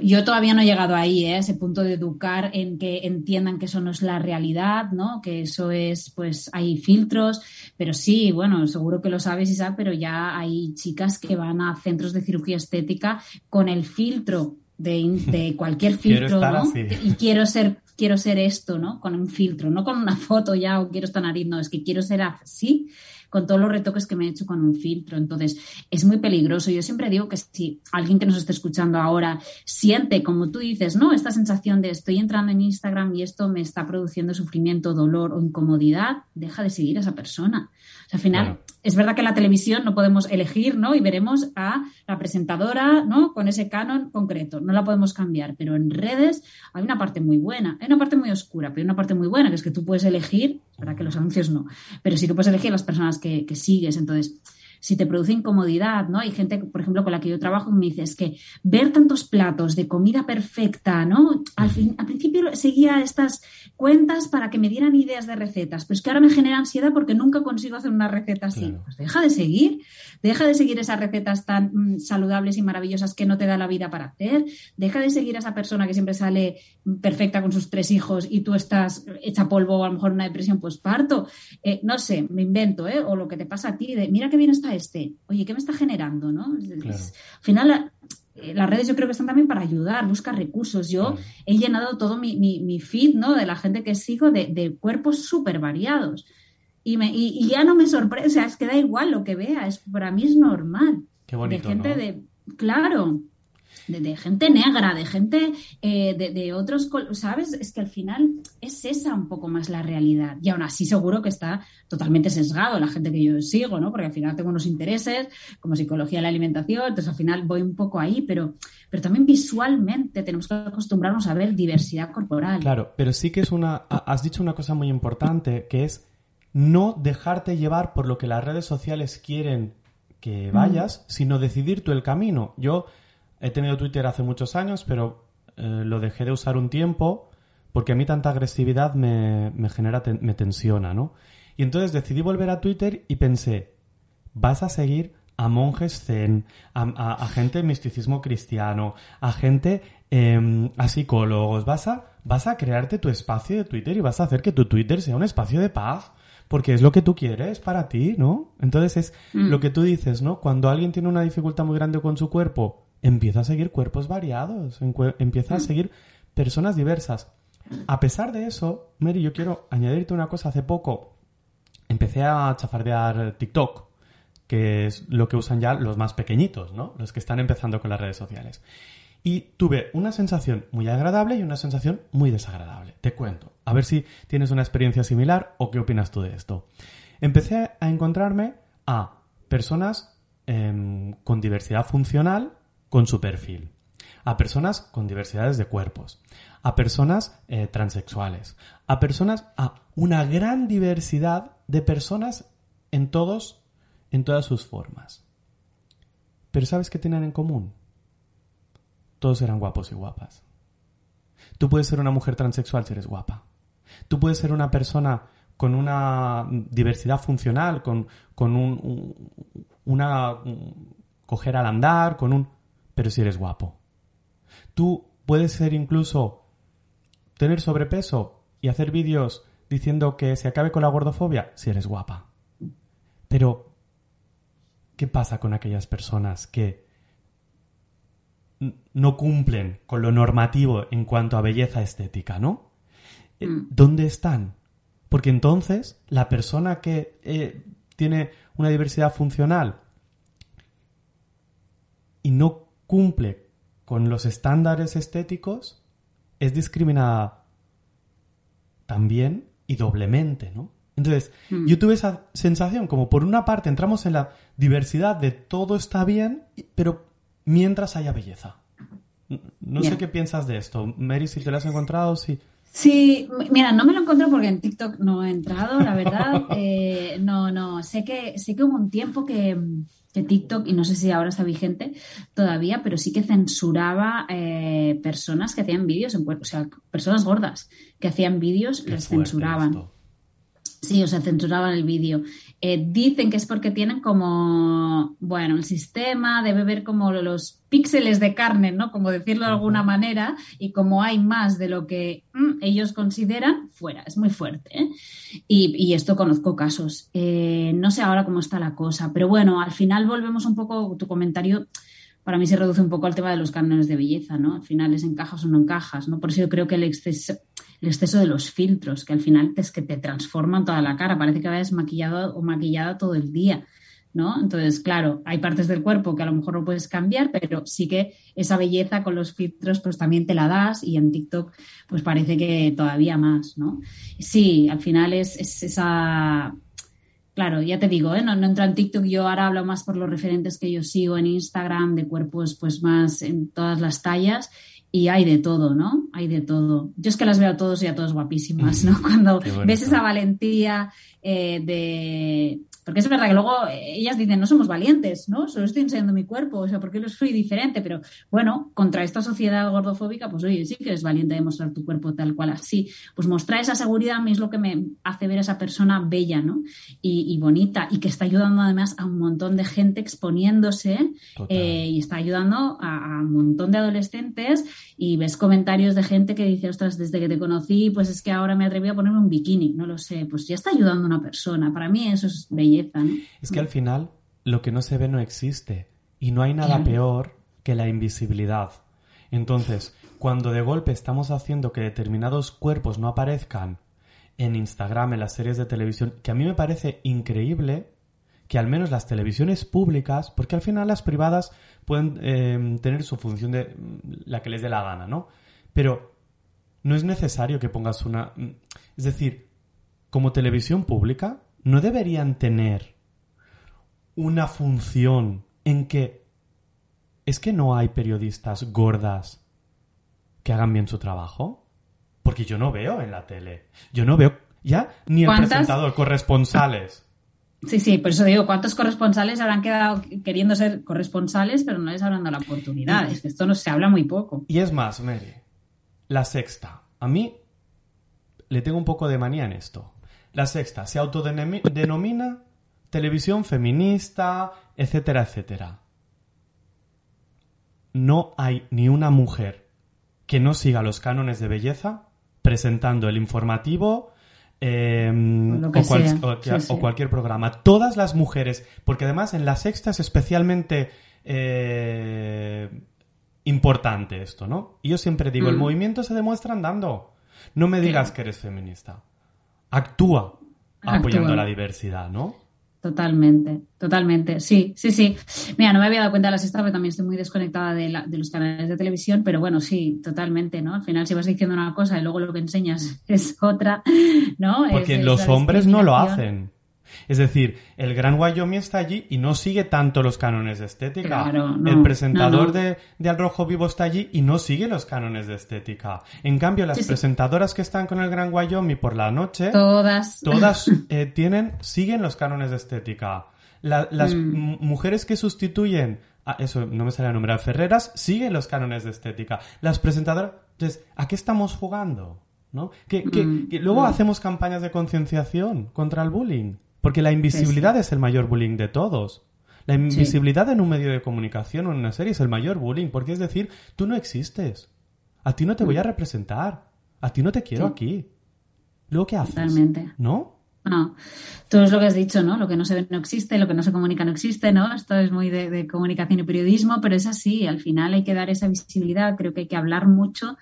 yo todavía no he llegado ahí, ¿eh? ese punto de educar en que entiendan que eso no es la realidad, ¿no? Que eso es, pues, hay filtros, pero sí, bueno, seguro que lo sabes, Isaac, pero ya hay chicas que van a centros de cirugía estética con el filtro de, cualquier filtro, ¿no? Y quiero ser, quiero ser esto, ¿no? Con un filtro, no con una foto ya o quiero esta nariz, no, es que quiero ser así con todos los retoques que me he hecho con un filtro. Entonces, es muy peligroso. Yo siempre digo que si alguien que nos esté escuchando ahora siente, como tú dices, ¿no? Esta sensación de estoy entrando en Instagram y esto me está produciendo sufrimiento, dolor o incomodidad, deja de seguir a esa persona. O sea, al final, es verdad que en la televisión no podemos elegir, ¿no? Y veremos a la presentadora, ¿no? Con ese canon concreto. No la podemos cambiar. Pero en redes hay una parte muy buena. Hay una parte muy oscura, pero hay una parte muy buena, que es que tú puedes elegir, para que los anuncios no, pero sí que puedes elegir las personas que, que sigues. Entonces, si te produce incomodidad, ¿no? Hay gente, por ejemplo, con la que yo trabajo me dice, es que ver tantos platos de comida perfecta, ¿no? Al, fin, al principio seguía estas cuentas para que me dieran ideas de recetas, pero es que ahora me genera ansiedad porque nunca consigo hacer una receta así. Pues deja de seguir, deja de seguir esas recetas tan mm, saludables y maravillosas que no te da la vida para hacer, deja de seguir a esa persona que siempre sale perfecta con sus tres hijos y tú estás hecha polvo o a lo mejor una depresión postparto. Eh, no sé, me invento, ¿eh? O lo que te pasa a ti de, mira qué bien está este? Oye, ¿qué me está generando? ¿no? al final, eh, las redes yo creo que están también para ayudar, buscar recursos. Yo he llenado todo mi, mi, feed ¿no? de la gente que sigo de, cuerpos súper variados. Y, me, y, ya no me sorprende, o sea, es que da igual lo que vea, es, para mí es normal. Qué bonito, de gente de, claro, de, gente negra, de gente eh, de, de, otros, ¿sabes? Es que al final es esa un poco más la realidad. Y aún así seguro que está totalmente sesgado la gente que yo sigo, ¿no? Porque al final tengo unos intereses como psicología de la alimentación, entonces al final voy un poco ahí, pero, pero también visualmente tenemos que acostumbrarnos a ver diversidad corporal. Claro, pero sí que es una... Has dicho una cosa muy importante, que es no dejarte llevar por lo que las redes sociales quieren que vayas, mm. sino decidir tú el camino. Yo He tenido Twitter hace muchos años, pero eh, lo dejé de usar un tiempo porque a mí tanta agresividad me, genera, me tensiona, ¿no? Y entonces decidí volver a Twitter y pensé, vas a seguir a monjes zen, a, gente de misticismo cristiano, a gente, em, a psicólogos, vas a, vas a crearte tu espacio de Twitter y vas a hacer que tu Twitter sea un espacio de paz, porque es lo que tú quieres para ti, ¿no? Entonces es mm. lo que tú dices, ¿no? Cuando alguien tiene una dificultad muy grande con su cuerpo, empieza a seguir cuerpos variados, empieza a mm. seguir personas diversas. A pesar de eso, Mary, yo quiero añadirte una cosa. Hace poco empecé a chafardear TikTok, que es lo que usan ya los más pequeñitos, ¿no? Los que están empezando con las redes sociales. Y tuve una sensación muy agradable y una sensación muy desagradable. Te cuento. A ver si tienes una experiencia similar o qué opinas tú de esto. Empecé a encontrarme a personas em, con diversidad funcional con su perfil. a personas con diversidades de cuerpos, a personas eh, transexuales, a personas, a una gran diversidad de personas en todos, en todas sus formas. Pero ¿sabes qué tienen en común? Todos eran guapos y guapas. Tú puedes ser una mujer transexual si eres guapa. Tú puedes ser una persona con una diversidad funcional, con, con un, una coger al andar, con un... pero si eres guapo. Tú puedes ser incluso tener sobrepeso y hacer vídeos diciendo que se acabe con la gordofobia si eres guapa. Pero, ¿qué pasa con aquellas personas que no cumplen con lo normativo en cuanto a belleza estética, ¿no? Eh, mm. ¿Dónde están? Porque entonces la persona que eh, tiene una diversidad funcional y no cumple con los estándares estéticos es discriminada también y doblemente, ¿no? Entonces, mm. yo tuve esa sensación como por una parte entramos en la diversidad de todo está bien, pero mientras haya belleza. No sé qué piensas de esto. Mary, si te lo has encontrado, sí. Sí, mira, no me lo encuentro porque en TikTok no he entrado, la verdad. Eh, no, no, sé que, sé que hubo un tiempo que, TikTok, y no sé si ahora está vigente todavía, pero sí que censuraba eh, personas que hacían vídeos en cuerpo, o sea, personas gordas que hacían vídeos, les censuraban. Sí, o sea, censuraban el vídeo. Eh, dicen que es porque tienen como, bueno, el sistema debe ver como los píxeles de carne, ¿no? Como decirlo de alguna manera, y como hay más de lo que mm, ellos consideran, fuera, es muy fuerte. ¿eh? Y, esto conozco casos. Eh, no sé ahora cómo está la cosa, pero bueno, al final volvemos un poco, tu comentario para mí se reduce un poco al tema de los cánones de belleza, ¿no? Al final es encajas o no encajas, ¿no? Por eso yo creo que el exceso, el exceso de los filtros, que al final es que te transforman toda la cara, parece que vayas maquillado o maquillada todo el día. ¿No? Entonces, claro, hay partes del cuerpo que a lo mejor no puedes cambiar, pero sí que esa belleza con los filtros pues también te la das y en TikTok pues parece que todavía más, ¿no? Sí, al final es, es esa Claro, ya te digo, ¿eh? no, no entro en TikTok, yo ahora hablo más por los referentes que yo sigo en Instagram, de cuerpos pues más en todas las tallas y hay de todo, ¿no? Hay de todo. Yo es que las veo a todos y a todos guapísimas, ¿no? Cuando ves esa valentía eh, de, porque es verdad que luego ellas dicen, no somos valientes, ¿no? Solo estoy enseñando mi cuerpo, o sea, porque lo soy diferente, pero bueno, contra esta sociedad gordofóbica, pues oye, sí que eres valiente de mostrar tu cuerpo tal cual así. Pues mostrar esa seguridad a mí es lo que me hace ver a esa persona bella, ¿no? Y, bonita, y que está ayudando además a un montón de gente exponiéndose eh, y está ayudando a, un montón de adolescentes y ves comentarios de gente que dice, ostras, desde que te conocí, pues es que ahora me atreví a ponerme un bikini, no lo sé, pues ya está ayudando a una persona. Para mí eso es belleza es que al final lo que no se ve no existe y no hay nada peor que la invisibilidad. Entonces, cuando de golpe estamos haciendo que determinados cuerpos no aparezcan en Instagram, en las series de televisión, que a mí me parece increíble que al menos las televisiones públicas, porque al final las privadas pueden em, tener su función de mm, la que les dé la gana, ¿no? Pero no es necesario que pongas una... Mm, es decir, como televisión pública, no deberían tener una función en que es que no hay periodistas gordas que hagan bien su trabajo. Porque yo no veo en la tele. Yo no veo ya ni el presentador, corresponsales. Sí, sí, por eso digo, ¿cuántos corresponsales habrán quedado queriendo ser corresponsales, pero no les habrán dado la oportunidad? Es que esto no se habla muy poco. Y es más, Mary, la sexta. A mí le tengo un poco de manía en esto. La sexta se autodenomina televisión feminista, etcétera, etcétera. No hay ni una mujer que no siga los cánones de belleza presentando el informativo em, o, cualquier programa. Todas las mujeres, porque además en la sexta es especialmente eh, importante esto, ¿no? Y yo siempre digo, el mm. movimiento se demuestra andando. No me digas que eres feminista actúa apoyando la diversidad, ¿no? Totalmente, totalmente. Sí, sí, sí. Mira, no me había dado cuenta de la sexta, pero también estoy muy desconectada de, los canales de televisión, pero bueno, sí, totalmente, ¿no? Al final, si vas diciendo una cosa y luego lo que enseñas es otra, ¿no? Porque los hombres no lo hacen. Es decir, el Gran Wyoming está allí y no sigue tanto los cánones de estética. Claro, no, el presentador no, no. De, de Al Rojo Vivo está allí y no sigue los cánones de estética. En cambio, las Sí, sí. presentadoras que están con el Gran Wyoming por la noche, Todas. todas eh, tienen, siguen los cánones de estética. La- las Mm. mujeres que sustituyen, a, eso no me sale a Ferreras, siguen los cánones de estética. Las presentadoras, entonces, ¿a qué estamos jugando? ¿No? Que, que- Mm, que luego mm. hacemos campañas de concienciación contra el bullying. Porque la invisibilidad es el mayor bullying de todos. La invisibilidad en un medio de comunicación o en una serie es el mayor bullying. Porque es decir, tú no existes. A ti no te voy a representar. A ti no te quiero Mm. Sí. aquí. Luego, ¿qué haces? Totalmente. ¿No? No, todo es lo que has dicho, ¿no? Lo que no se ve no existe, lo que no se comunica no existe, ¿no? Esto es muy de, de comunicación y periodismo, pero es así, al final hay que dar esa visibilidad, creo que hay que hablar mucho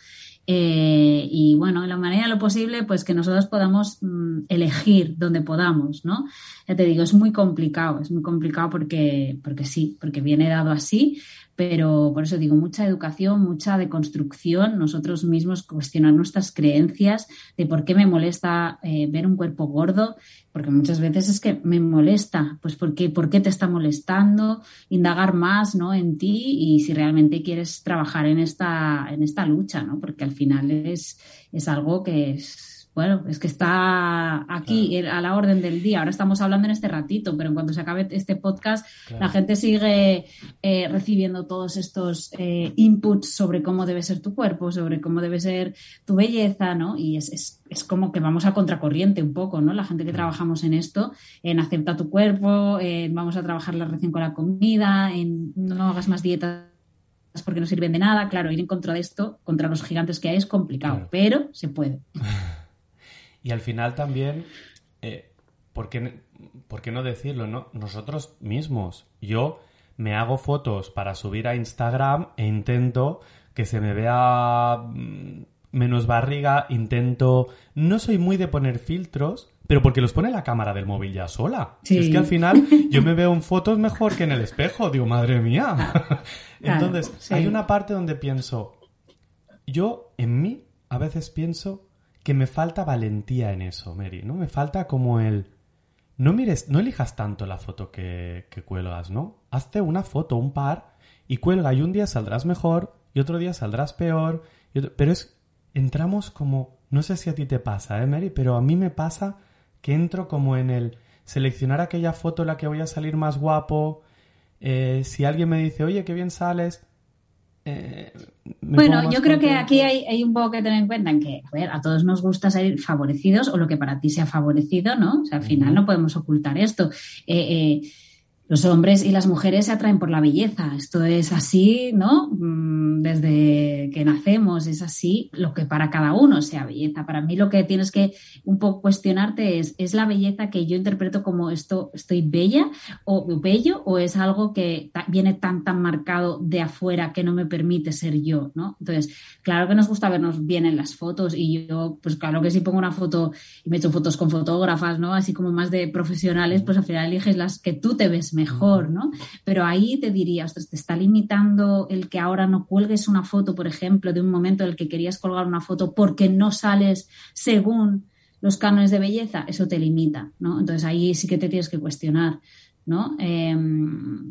eh, y bueno, en la manera de lo posible, pues que nosotros podamos mm, elegir donde podamos, ¿no? Ya te digo, es muy complicado, es muy complicado porque, porque sí, porque viene dado así, pero por eso digo, mucha educación, mucha deconstrucción, nosotros mismos cuestionar nuestras creencias de por qué me molesta eh, ver un cuerpo gordo, porque muchas veces es que me molesta, pues ¿por qué, por qué te está molestando, indagar más ¿no? en ti y si realmente quieres trabajar en esta, en esta lucha, ¿no? porque al final es, es algo que es, bueno, es que está aquí a la orden del día. Ahora estamos hablando en este ratito, pero en cuanto se acabe este podcast, Claro. la gente sigue eh, recibiendo todos estos eh, inputs sobre cómo debe ser tu cuerpo, sobre cómo debe ser tu belleza, ¿no? Y es, es, es como que vamos a contracorriente un poco, ¿no? La gente que trabajamos en esto, en acepta tu cuerpo, en vamos a trabajar la relación con la comida, en no hagas más dietas porque no sirven de nada. Claro, ir en contra de esto, contra los gigantes que hay, es complicado, Claro. pero se puede. Y al final también, eh, ¿por, qué, por qué no decirlo? no? Nosotros mismos, yo me hago fotos para subir a Instagram e intento que se me vea mm, menos barriga, intento... No soy muy de poner filtros, pero porque los pone la cámara del móvil ya sola. Sí. Es que al final yo me veo en fotos mejor que en el espejo, digo, madre mía. Entonces, sí. hay una parte donde pienso, yo en mí a veces pienso que me falta valentía en eso, Mary, ¿no? Me falta como el... No mires, no elijas tanto la foto que, que cuelgas, ¿no? Hazte una foto, un par, y cuelga, y un día saldrás mejor, y otro día saldrás peor, pero es... Entramos como... No sé si a ti te pasa, ¿eh, Mary? Pero a mí me pasa que entro como en el seleccionar aquella foto en la que voy a salir más guapo. eh, si alguien me dice, oye, qué bien sales. Eh, Bueno, yo creo que aquí hay, hay un poco que tener en cuenta en que, a ver, a todos nos gusta salir favorecidos o lo que para ti sea favorecido, ¿no? O sea, al final no podemos ocultar esto. Eh, eh, los hombres y las mujeres se atraen por la belleza. Esto es así, ¿no? Mm, Desde que nacemos es así lo que para cada uno sea belleza. Para mí lo que tienes que un poco cuestionarte es, ¿es la belleza que yo interpreto como esto, estoy bella o bello o es algo que viene tan, tan marcado de afuera que no me permite ser yo, ¿no? Entonces, claro que nos gusta vernos bien en las fotos y yo, pues claro que si pongo una foto y me echo fotos con fotógrafas, ¿no? Así como más de profesionales, pues al final eliges las que tú te ves mejor, ¿no? Pero ahí te diría, ostras, te está limitando el que ahora no cuelgues una foto, por ejemplo, de un momento en el que querías colgar una foto porque no sales según los cánones de belleza, eso te limita, ¿no? Entonces ahí sí que te tienes que cuestionar, ¿no? Eh,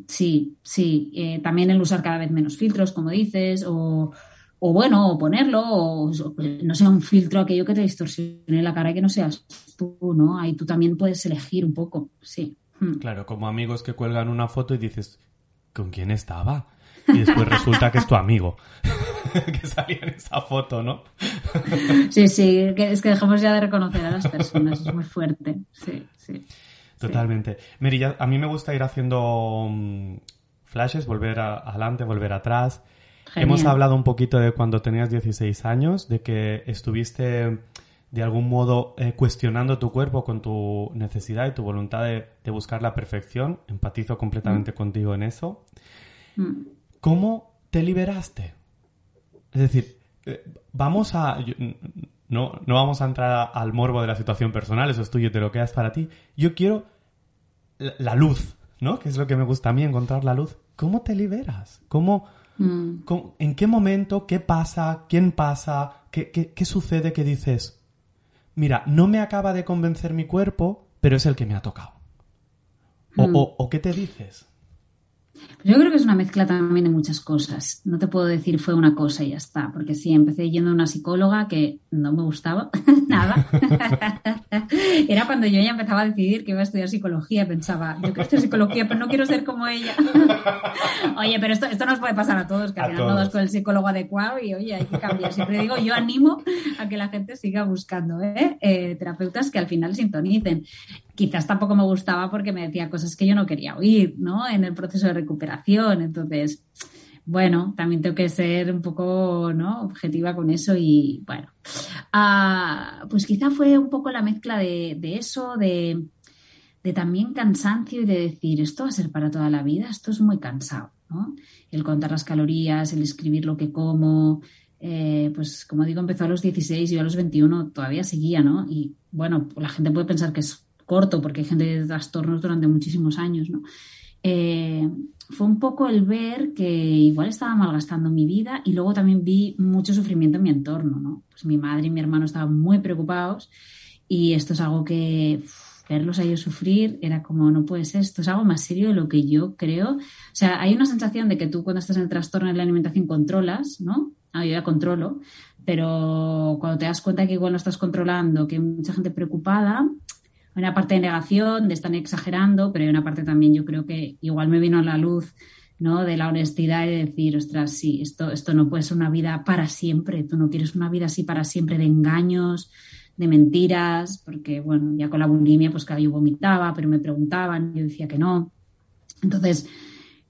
sí, sí. Eh, también el usar cada vez menos filtros, como dices, o, o bueno, o ponerlo, o, o no sea un filtro aquello que te distorsione la cara y que no seas tú, ¿no? Ahí tú también puedes elegir un poco, sí. Hmm. Claro, como amigos que cuelgan una foto y dices, ¿con quién estaba? Y después resulta que es tu amigo que salía en esa foto, ¿no? Sí, sí, es que dejamos ya de reconocer a las personas, es muy fuerte, sí, sí. Totalmente. Mary, ya- a mí me gusta ir haciendo mm, flashes, volver a- adelante, volver atrás. Genial. Hemos hablado un poquito de cuando tenías 16 años, de que estuviste de algún modo eh, cuestionando tu cuerpo con tu necesidad y tu voluntad de, de buscar la perfección. Empatizo completamente contigo en eso. Mm. ¿Cómo te liberaste? Es decir, eh, vamos a... yo- no, no vamos a entrar a- al morbo de la situación personal, eso es tuyo, te lo quedas para ti. Yo quiero la, la luz, ¿no? Que es lo que me gusta a mí, encontrar la luz. ¿Cómo te liberas? ¿Cómo, Mm. cómo- ¿En qué momento? ¿Qué pasa? ¿Quién pasa? ¿Qué, qué, qué sucede que dices? mira, no me acaba de convencer mi cuerpo, pero es el que me ha tocado. O, mm. o, o qué te dices? Yo creo que es una mezcla también de muchas cosas. No te puedo decir fue una cosa y ya está, porque sí, empecé yendo a una psicóloga que no me gustaba nada. Era cuando yo ya empezaba a decidir que iba a estudiar psicología. Pensaba, yo quiero estudiar psicología, pero no quiero ser como ella. oye, pero esto, esto nos puede pasar a todos, que al final no das con el psicólogo adecuado y oye, hay que cambiar. Siempre digo, yo animo a que la gente siga buscando ¿eh? Eh, terapeutas que al final sintonicen quizás tampoco me gustaba porque me decía cosas que yo no quería oír, ¿no? En el proceso de recuperación. Entonces, bueno, también tengo que ser un poco, ¿no? Objetiva con eso y, bueno, ah, pues quizá fue un poco la mezcla de, eso, de, también cansancio y de decir, esto va a ser para toda la vida, esto es muy cansado, ¿no? El contar las calorías, el escribir lo que como, eh, pues como digo, empezó a los 16 y yo a los 21 todavía seguía, ¿no? Y bueno, la gente puede pensar que es corto, porque hay gente de trastornos durante muchísimos años, ¿no? Eh, fue un poco el ver que igual estaba malgastando mi vida y luego también vi mucho sufrimiento en mi entorno, ¿no? Pues mi madre y mi hermano estaban muy preocupados y esto es algo que verlos a ellos sufrir era como, no puede ser, esto es algo más serio de lo que yo creo. O sea, hay una sensación de que tú cuando estás en el trastorno de la alimentación controlas, ¿no? Ah, yo ya controlo, pero cuando te das cuenta que igual no estás controlando, que hay mucha gente preocupada, hay una parte de negación, de están exagerando, pero hay una parte también, yo creo que igual me vino a la luz, ¿no? De la honestidad y de decir, ostras, sí, esto, esto no puede ser una vida para siempre. Tú no quieres una vida así para siempre de engaños, de mentiras, porque, bueno, ya con la bulimia, pues cada yo vomitaba, pero me preguntaban, yo decía que no. Entonces,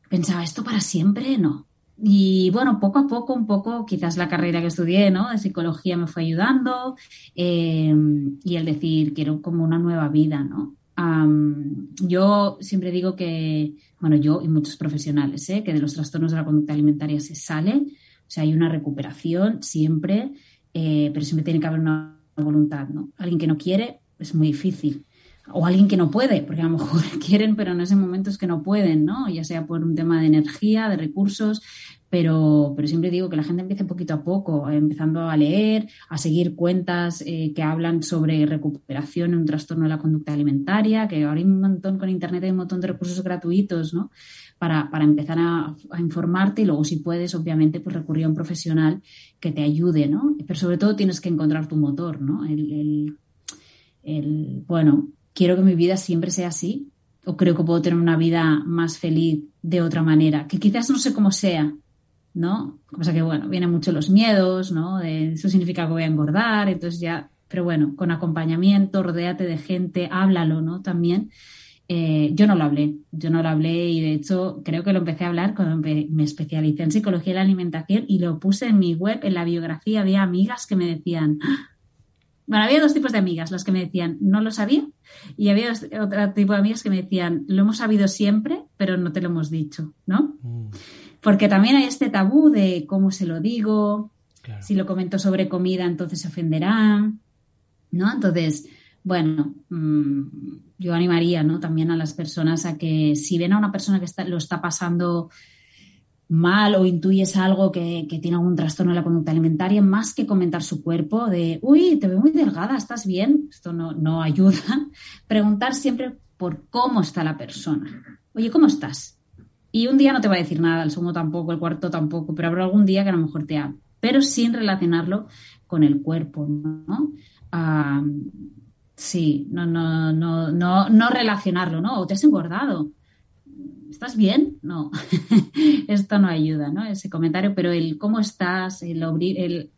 pensaba, ¿esto para siempre? No. Y bueno, poco a poco, un poco, quizás la carrera que estudié, ¿no? De psicología me fue ayudando eh, y el decir, quiero como una nueva vida, ¿no? yo siempre digo que, bueno, yo y muchos profesionales, ¿eh? que de los trastornos de la conducta alimentaria se sale, o sea, hay una recuperación siempre, eh, pero siempre tiene que haber una voluntad, ¿no? Alguien que no quiere es muy difícil o alguien que no puede, porque a lo mejor quieren, pero en ese momento es que no pueden, ¿no? Ya sea por un tema de energía, de recursos, pero, pero siempre digo que la gente empiece poquito a poco, empezando a leer, a seguir cuentas eh, que hablan sobre recuperación en un trastorno de la conducta alimentaria, que ahora hay un montón con Internet, hay un montón de recursos gratuitos, ¿no? Para, para empezar a, informarte y luego, si puedes, obviamente, pues recurrir a un profesional que te ayude, ¿no? Pero sobre todo tienes que encontrar tu motor, ¿no? el, el bueno, quiero que mi vida siempre sea así o creo que puedo tener una vida más feliz de otra manera, que quizás no sé cómo sea, ¿no? O sea que, bueno, vienen mucho los miedos, ¿no? eso significa que voy a engordar, entonces ya, pero bueno, con acompañamiento, rodéate de gente, háblalo, ¿no? También. Eh, yo no lo hablé, yo no lo hablé y de hecho creo que lo empecé a hablar cuando me especialicé en psicología de la alimentación y lo puse en mi web, en la biografía, había amigas que me decían, bueno, había dos tipos de amigas, las que me decían, no lo sabía, y había otro tipo de amigas que me decían, lo hemos sabido siempre, pero no te lo hemos dicho, ¿no? Mm. Porque también hay este tabú de cómo se lo digo, si lo comento sobre comida, entonces se ofenderán, ¿no? Entonces, bueno, mm, yo animaría, ¿no? También a las personas a que si ven a una persona que está, lo está pasando mal o intuyes algo que, tiene algún trastorno de la conducta alimentaria, más que comentar su cuerpo de, uy, te veo muy delgada, ¿estás bien? Esto no, no ayuda. Preguntar siempre por cómo está la persona. Oye, ¿cómo estás? Y un día no te va a decir nada, el segundo tampoco, el cuarto tampoco, pero habrá algún día que a lo mejor te hable, pero sin relacionarlo con el cuerpo, ¿no? sí, no, no, no, no, no relacionarlo, ¿no? O te has engordado ¿estás bien? No, esto no ayuda, ¿no? Ese comentario, pero el cómo estás, el abrir, el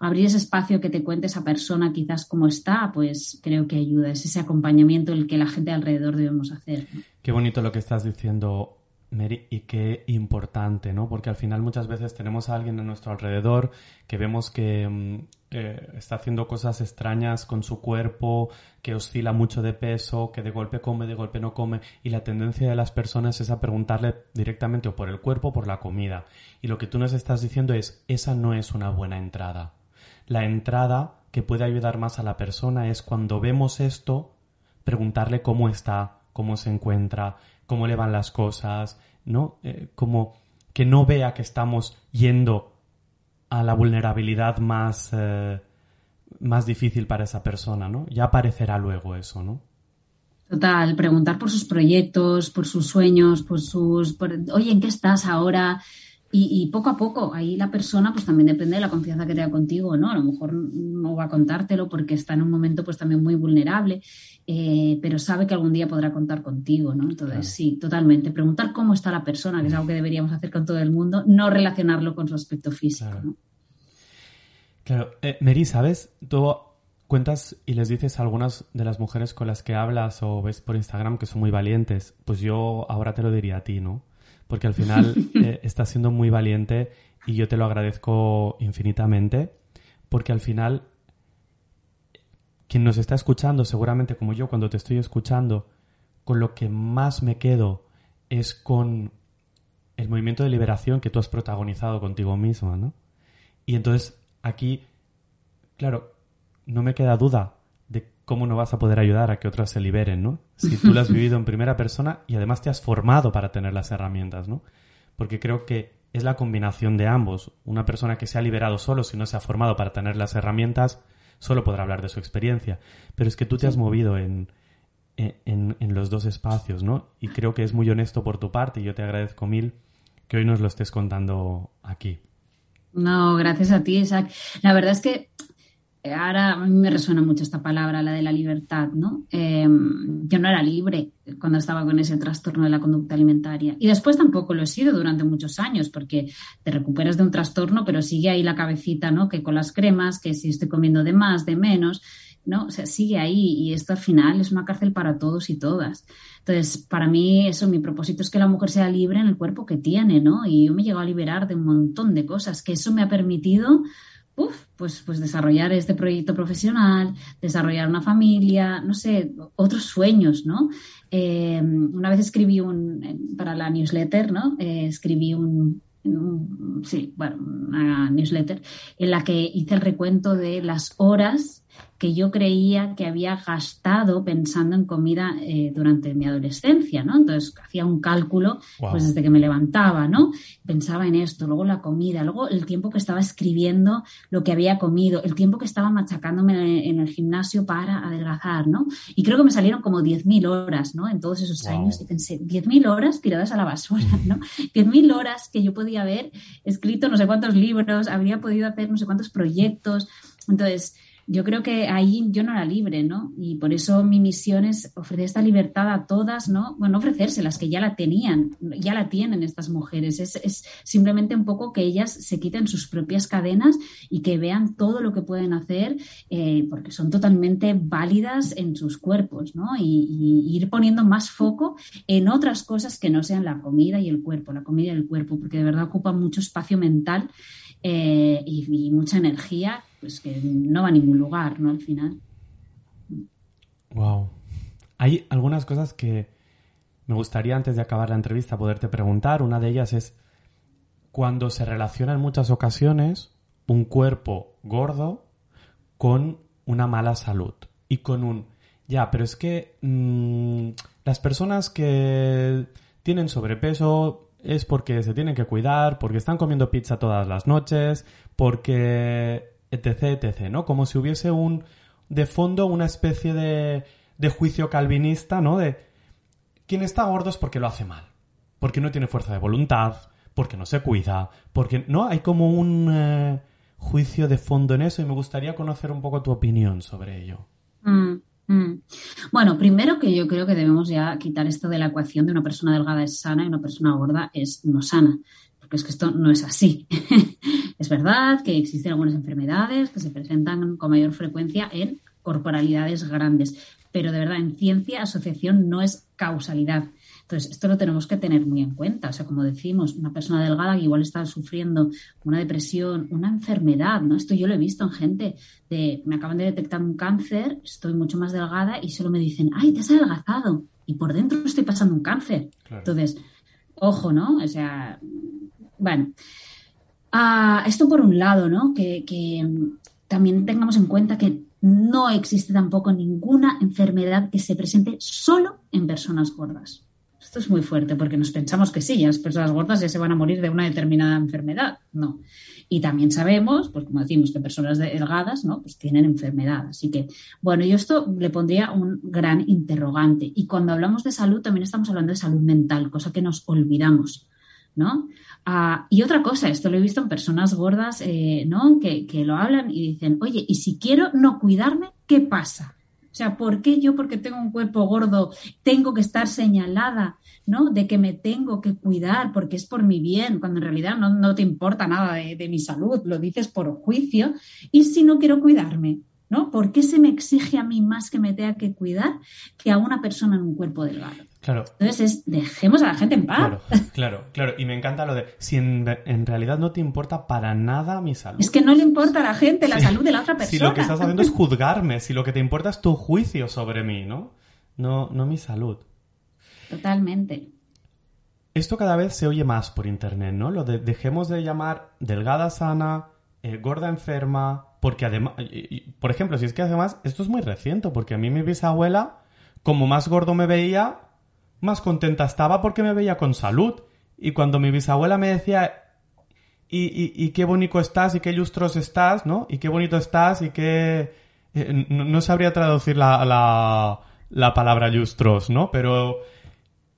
abrir ese espacio que te cuente esa persona quizás cómo está, pues creo que ayuda. Es ese acompañamiento el que la gente alrededor debemos hacer. Qué bonito lo que estás diciendo, Mary, y qué importante, ¿no? Porque al final muchas veces tenemos a alguien a nuestro alrededor que vemos que mm, eh, está haciendo cosas extrañas con su cuerpo, que oscila mucho de peso, que de golpe come, de golpe no come, y la tendencia de las personas es a preguntarle directamente o por el cuerpo o por la comida. Y lo que tú nos estás diciendo es, esa no es una buena entrada. La entrada que puede ayudar más a la persona es cuando vemos esto, preguntarle cómo está, cómo se encuentra, cómo le van las cosas, ¿no? Eh, como que no vea que estamos yendo a la vulnerabilidad más, eh, más difícil para esa persona, ¿no? Ya aparecerá luego eso, ¿no? Total, preguntar por sus proyectos, por sus sueños, por sus, oye, ¿en qué estás ahora? Y, poco a poco, ahí la persona pues también depende de la confianza que tenga contigo, ¿no? A lo mejor no va a contártelo porque está en un momento pues también muy vulnerable, eh, pero sabe que algún día podrá contar contigo, ¿no? Entonces, sí, totalmente. Preguntar cómo está la persona, que es algo que deberíamos hacer con todo el mundo, no relacionarlo con su aspecto físico, claro. ¿no? Claro. Eh, Mary, ¿sabes? Tú cuentas y les dices a algunas de las mujeres con las que hablas o ves por Instagram que son muy valientes. Pues yo ahora te lo diría a ti, ¿no? Porque al final eh, estás siendo muy valiente y yo te lo agradezco infinitamente, porque al final quien nos está escuchando, seguramente como yo cuando te estoy escuchando, con lo que más me quedo es con el movimiento de liberación que tú has protagonizado contigo misma, ¿no? Y entonces aquí, claro, no me queda duda ¿cómo no vas a poder ayudar a que otras se liberen, ¿no? Si tú lo has vivido en primera persona y además te has formado para tener las herramientas, ¿no? Porque creo que es la combinación de ambos. Una persona que se ha liberado solo, si no se ha formado para tener las herramientas, solo podrá hablar de su experiencia. Pero es que tú te has movido en, en, en, los dos espacios, ¿no? Y creo que es muy honesto por tu parte y yo te agradezco mil que hoy nos lo estés contando aquí. No, gracias a ti, Isaac. La verdad es que ahora a mí me resuena mucho esta palabra, la de la libertad, ¿no? Em, yo no era libre cuando estaba con ese trastorno de la conducta alimentaria. Y después tampoco lo he sido durante muchos años, porque te recuperas de un trastorno, pero sigue ahí la cabecita, ¿no? Que con las cremas, que si estoy comiendo de más, de menos, ¿no? O sea, sigue ahí y esto al final es una cárcel para todos y todas. Entonces, para mí, eso, mi propósito es que la mujer sea libre en el cuerpo que tiene, ¿no? Y yo me he llegado a liberar de un montón de cosas, que eso me ha permitido uf, pues, pues desarrollar este proyecto profesional, desarrollar una familia, no sé, otros sueños, ¿no? Eh, una vez escribí un, para la newsletter, ¿no? Eh, escribí un, sí, bueno, una newsletter en la que hice el recuento de las horas que yo creía que había gastado pensando en comida eh, durante mi adolescencia, ¿no? Entonces hacía un cálculo, pues desde que me levantaba, ¿no? Pensaba en esto, luego la comida, luego el tiempo que estaba escribiendo lo que había comido, el tiempo que estaba machacándome en el gimnasio para adelgazar, ¿no? Y creo que me salieron como 10.000 horas, ¿no? En todos esos años y pensé, 10.000 horas tiradas a la basura, ¿no? 10.000 horas que yo podía haber escrito no sé cuántos libros, habría podido hacer no sé cuántos proyectos. Entonces, yo creo que ahí yo no era libre, ¿no? Y por eso mi misión es ofrecer esta libertad a todas, ¿no? Bueno, ofrecérselas, que ya la tenían, ya la tienen estas mujeres. Es, simplemente un poco que ellas se quiten sus propias cadenas y que vean todo lo que pueden hacer, eh, porque son totalmente válidas en sus cuerpos, ¿no? Y, y, ir poniendo más foco en otras cosas que no sean la comida y el cuerpo, la comida y el cuerpo, porque de verdad ocupa mucho espacio mental eh, y, mucha energía, pues que no va a ningún lugar, ¿no? Al final. Wow. Hay algunas cosas que me gustaría antes de acabar la entrevista poderte preguntar. Una de ellas es cuando se relaciona en muchas ocasiones un cuerpo gordo con una mala salud y con un ya, pero es que mm, las personas que tienen sobrepeso es porque se tienen que cuidar, porque están comiendo pizza todas las noches, porque etc, etc, ¿no? Como si hubiese un de fondo una especie de, de juicio calvinista, ¿no? De quien está gordo es porque lo hace mal, porque no tiene fuerza de voluntad, porque no se cuida, porque no hay como un eh, juicio de fondo en eso y me gustaría conocer un poco tu opinión sobre ello. Mm. Mm. Bueno, primero que yo creo que debemos ya quitar esto de la ecuación de una persona delgada es sana y una persona gorda es no sana, es que esto no es así. es verdad que existen algunas enfermedades que se presentan con mayor frecuencia en corporalidades grandes, pero de verdad en ciencia asociación no es causalidad. Entonces, esto lo tenemos que tener muy en cuenta. O sea, como decimos, una persona delgada que igual está sufriendo una depresión, una enfermedad, ¿no? Esto yo lo he visto en gente de, me acaban de detectar un cáncer, estoy mucho más delgada y solo me dicen, ay, te has adelgazado. Y por dentro estoy pasando un cáncer. Entonces, ojo, ¿no? O sea, bueno. Ah, esto por un lado, ¿no? Que, que también tengamos en cuenta que no existe tampoco ninguna enfermedad que se presente solo en personas gordas. Esto es muy fuerte porque nos pensamos que sí, las personas gordas ya se van a morir de una determinada enfermedad. No. Y también sabemos, pues como decimos, que personas delgadas, ¿no? Pues tienen enfermedad. Así que, bueno, yo esto le pondría un gran interrogante. Y cuando hablamos de salud, también estamos hablando de salud mental, cosa que nos olvidamos. ¿no? Ah, y otra cosa, esto lo he visto en personas gordas, eh, ¿no? Que, que, lo hablan y dicen, oye, ¿y si quiero no cuidarme, qué pasa? O sea, ¿por qué yo, porque tengo un cuerpo gordo, tengo que estar señalada, ¿no? De que me tengo que cuidar porque es por mi bien, cuando en realidad no, no te importa nada de, de mi salud, lo dices por juicio. ¿Y si no quiero cuidarme? ¿No? ¿Por qué se me exige a mí más que me tenga que cuidar que a una persona en un cuerpo delgado? Claro. Entonces es, dejemos a la gente en paz. Claro, claro, claro. Y me encanta lo de, si en, en realidad no te importa para nada mi salud. Es que no le importa a la gente la sí. salud de la otra persona. Si lo que estás haciendo es juzgarme, si lo que te importa es tu juicio sobre mí, ¿no? No, no mi salud. Totalmente. Esto cada vez se oye más por internet, ¿no? Lo de dejemos de llamar delgada sana, eh, gorda enferma, porque además, por ejemplo, si es que además, esto es muy reciente, porque a mí mi bisabuela, como más gordo me veía, más contenta estaba porque me veía con salud. Y cuando mi bisabuela me decía, y, y, qué bonito estás, y qué lustros estás, ¿no? Y qué bonito estás, y qué... Eh, no, no, sabría traducir la, la, la palabra lustros, ¿no? Pero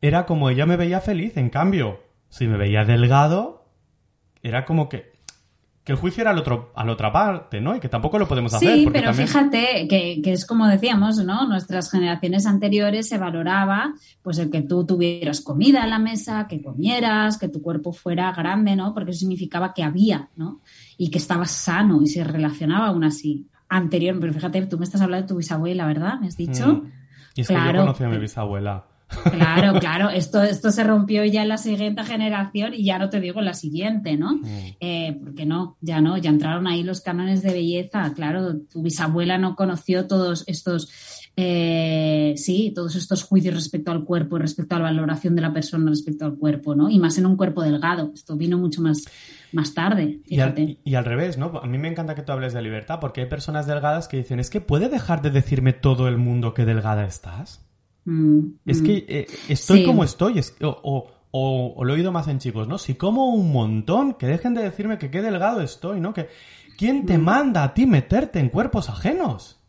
era como ella me veía feliz, en cambio, si me veía delgado, era como que que el juicio era al otro, a la otra parte, ¿no? Y que tampoco lo podemos hacer. Sí, pero también... fíjate que, que, es como decíamos, ¿no? Nuestras generaciones anteriores se valoraba pues el que tú tuvieras comida en la mesa, que comieras, que tu cuerpo fuera grande, ¿no? Porque eso significaba que había, ¿no? Y que estabas sano y se relacionaba aún así. Anterior, pero fíjate, tú me estás hablando de tu bisabuela, ¿verdad? ¿Me has dicho? Mm. Y es claro. que yo conocí a mi bisabuela. Claro, claro, esto, esto se rompió ya en la siguiente generación y ya no te digo en la siguiente, ¿no? Mm. Eh, porque no, ya no, ya entraron ahí los cánones de belleza, claro, tu bisabuela no conoció todos estos, eh, sí, todos estos juicios respecto al cuerpo, respecto a la valoración de la persona respecto al cuerpo, ¿no? Y más en un cuerpo delgado, esto vino mucho más, más tarde. Y al, y al, revés, ¿no? A mí me encanta que tú hables de libertad porque hay personas delgadas que dicen, es que puede dejar de decirme todo el mundo que delgada estás. Mm, es mm. que eh, estoy sí. como estoy, es, o, o, o, o, lo he oído más en chicos, ¿no? Si como un montón, que dejen de decirme que qué delgado estoy, ¿no? Que ¿quién te Mm. manda a ti meterte en cuerpos ajenos?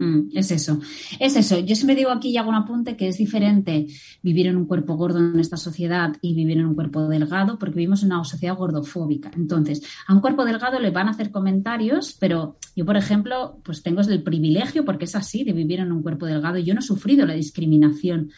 Mm, es eso, es eso. Yo siempre digo aquí y hago un apunte que es diferente vivir en un cuerpo gordo en esta sociedad y vivir en un cuerpo delgado porque vivimos en una sociedad gordofóbica. Entonces, a un cuerpo delgado le van a hacer comentarios, pero yo, por ejemplo, pues tengo el privilegio, porque es así, de vivir en un cuerpo delgado yo no he sufrido la discriminación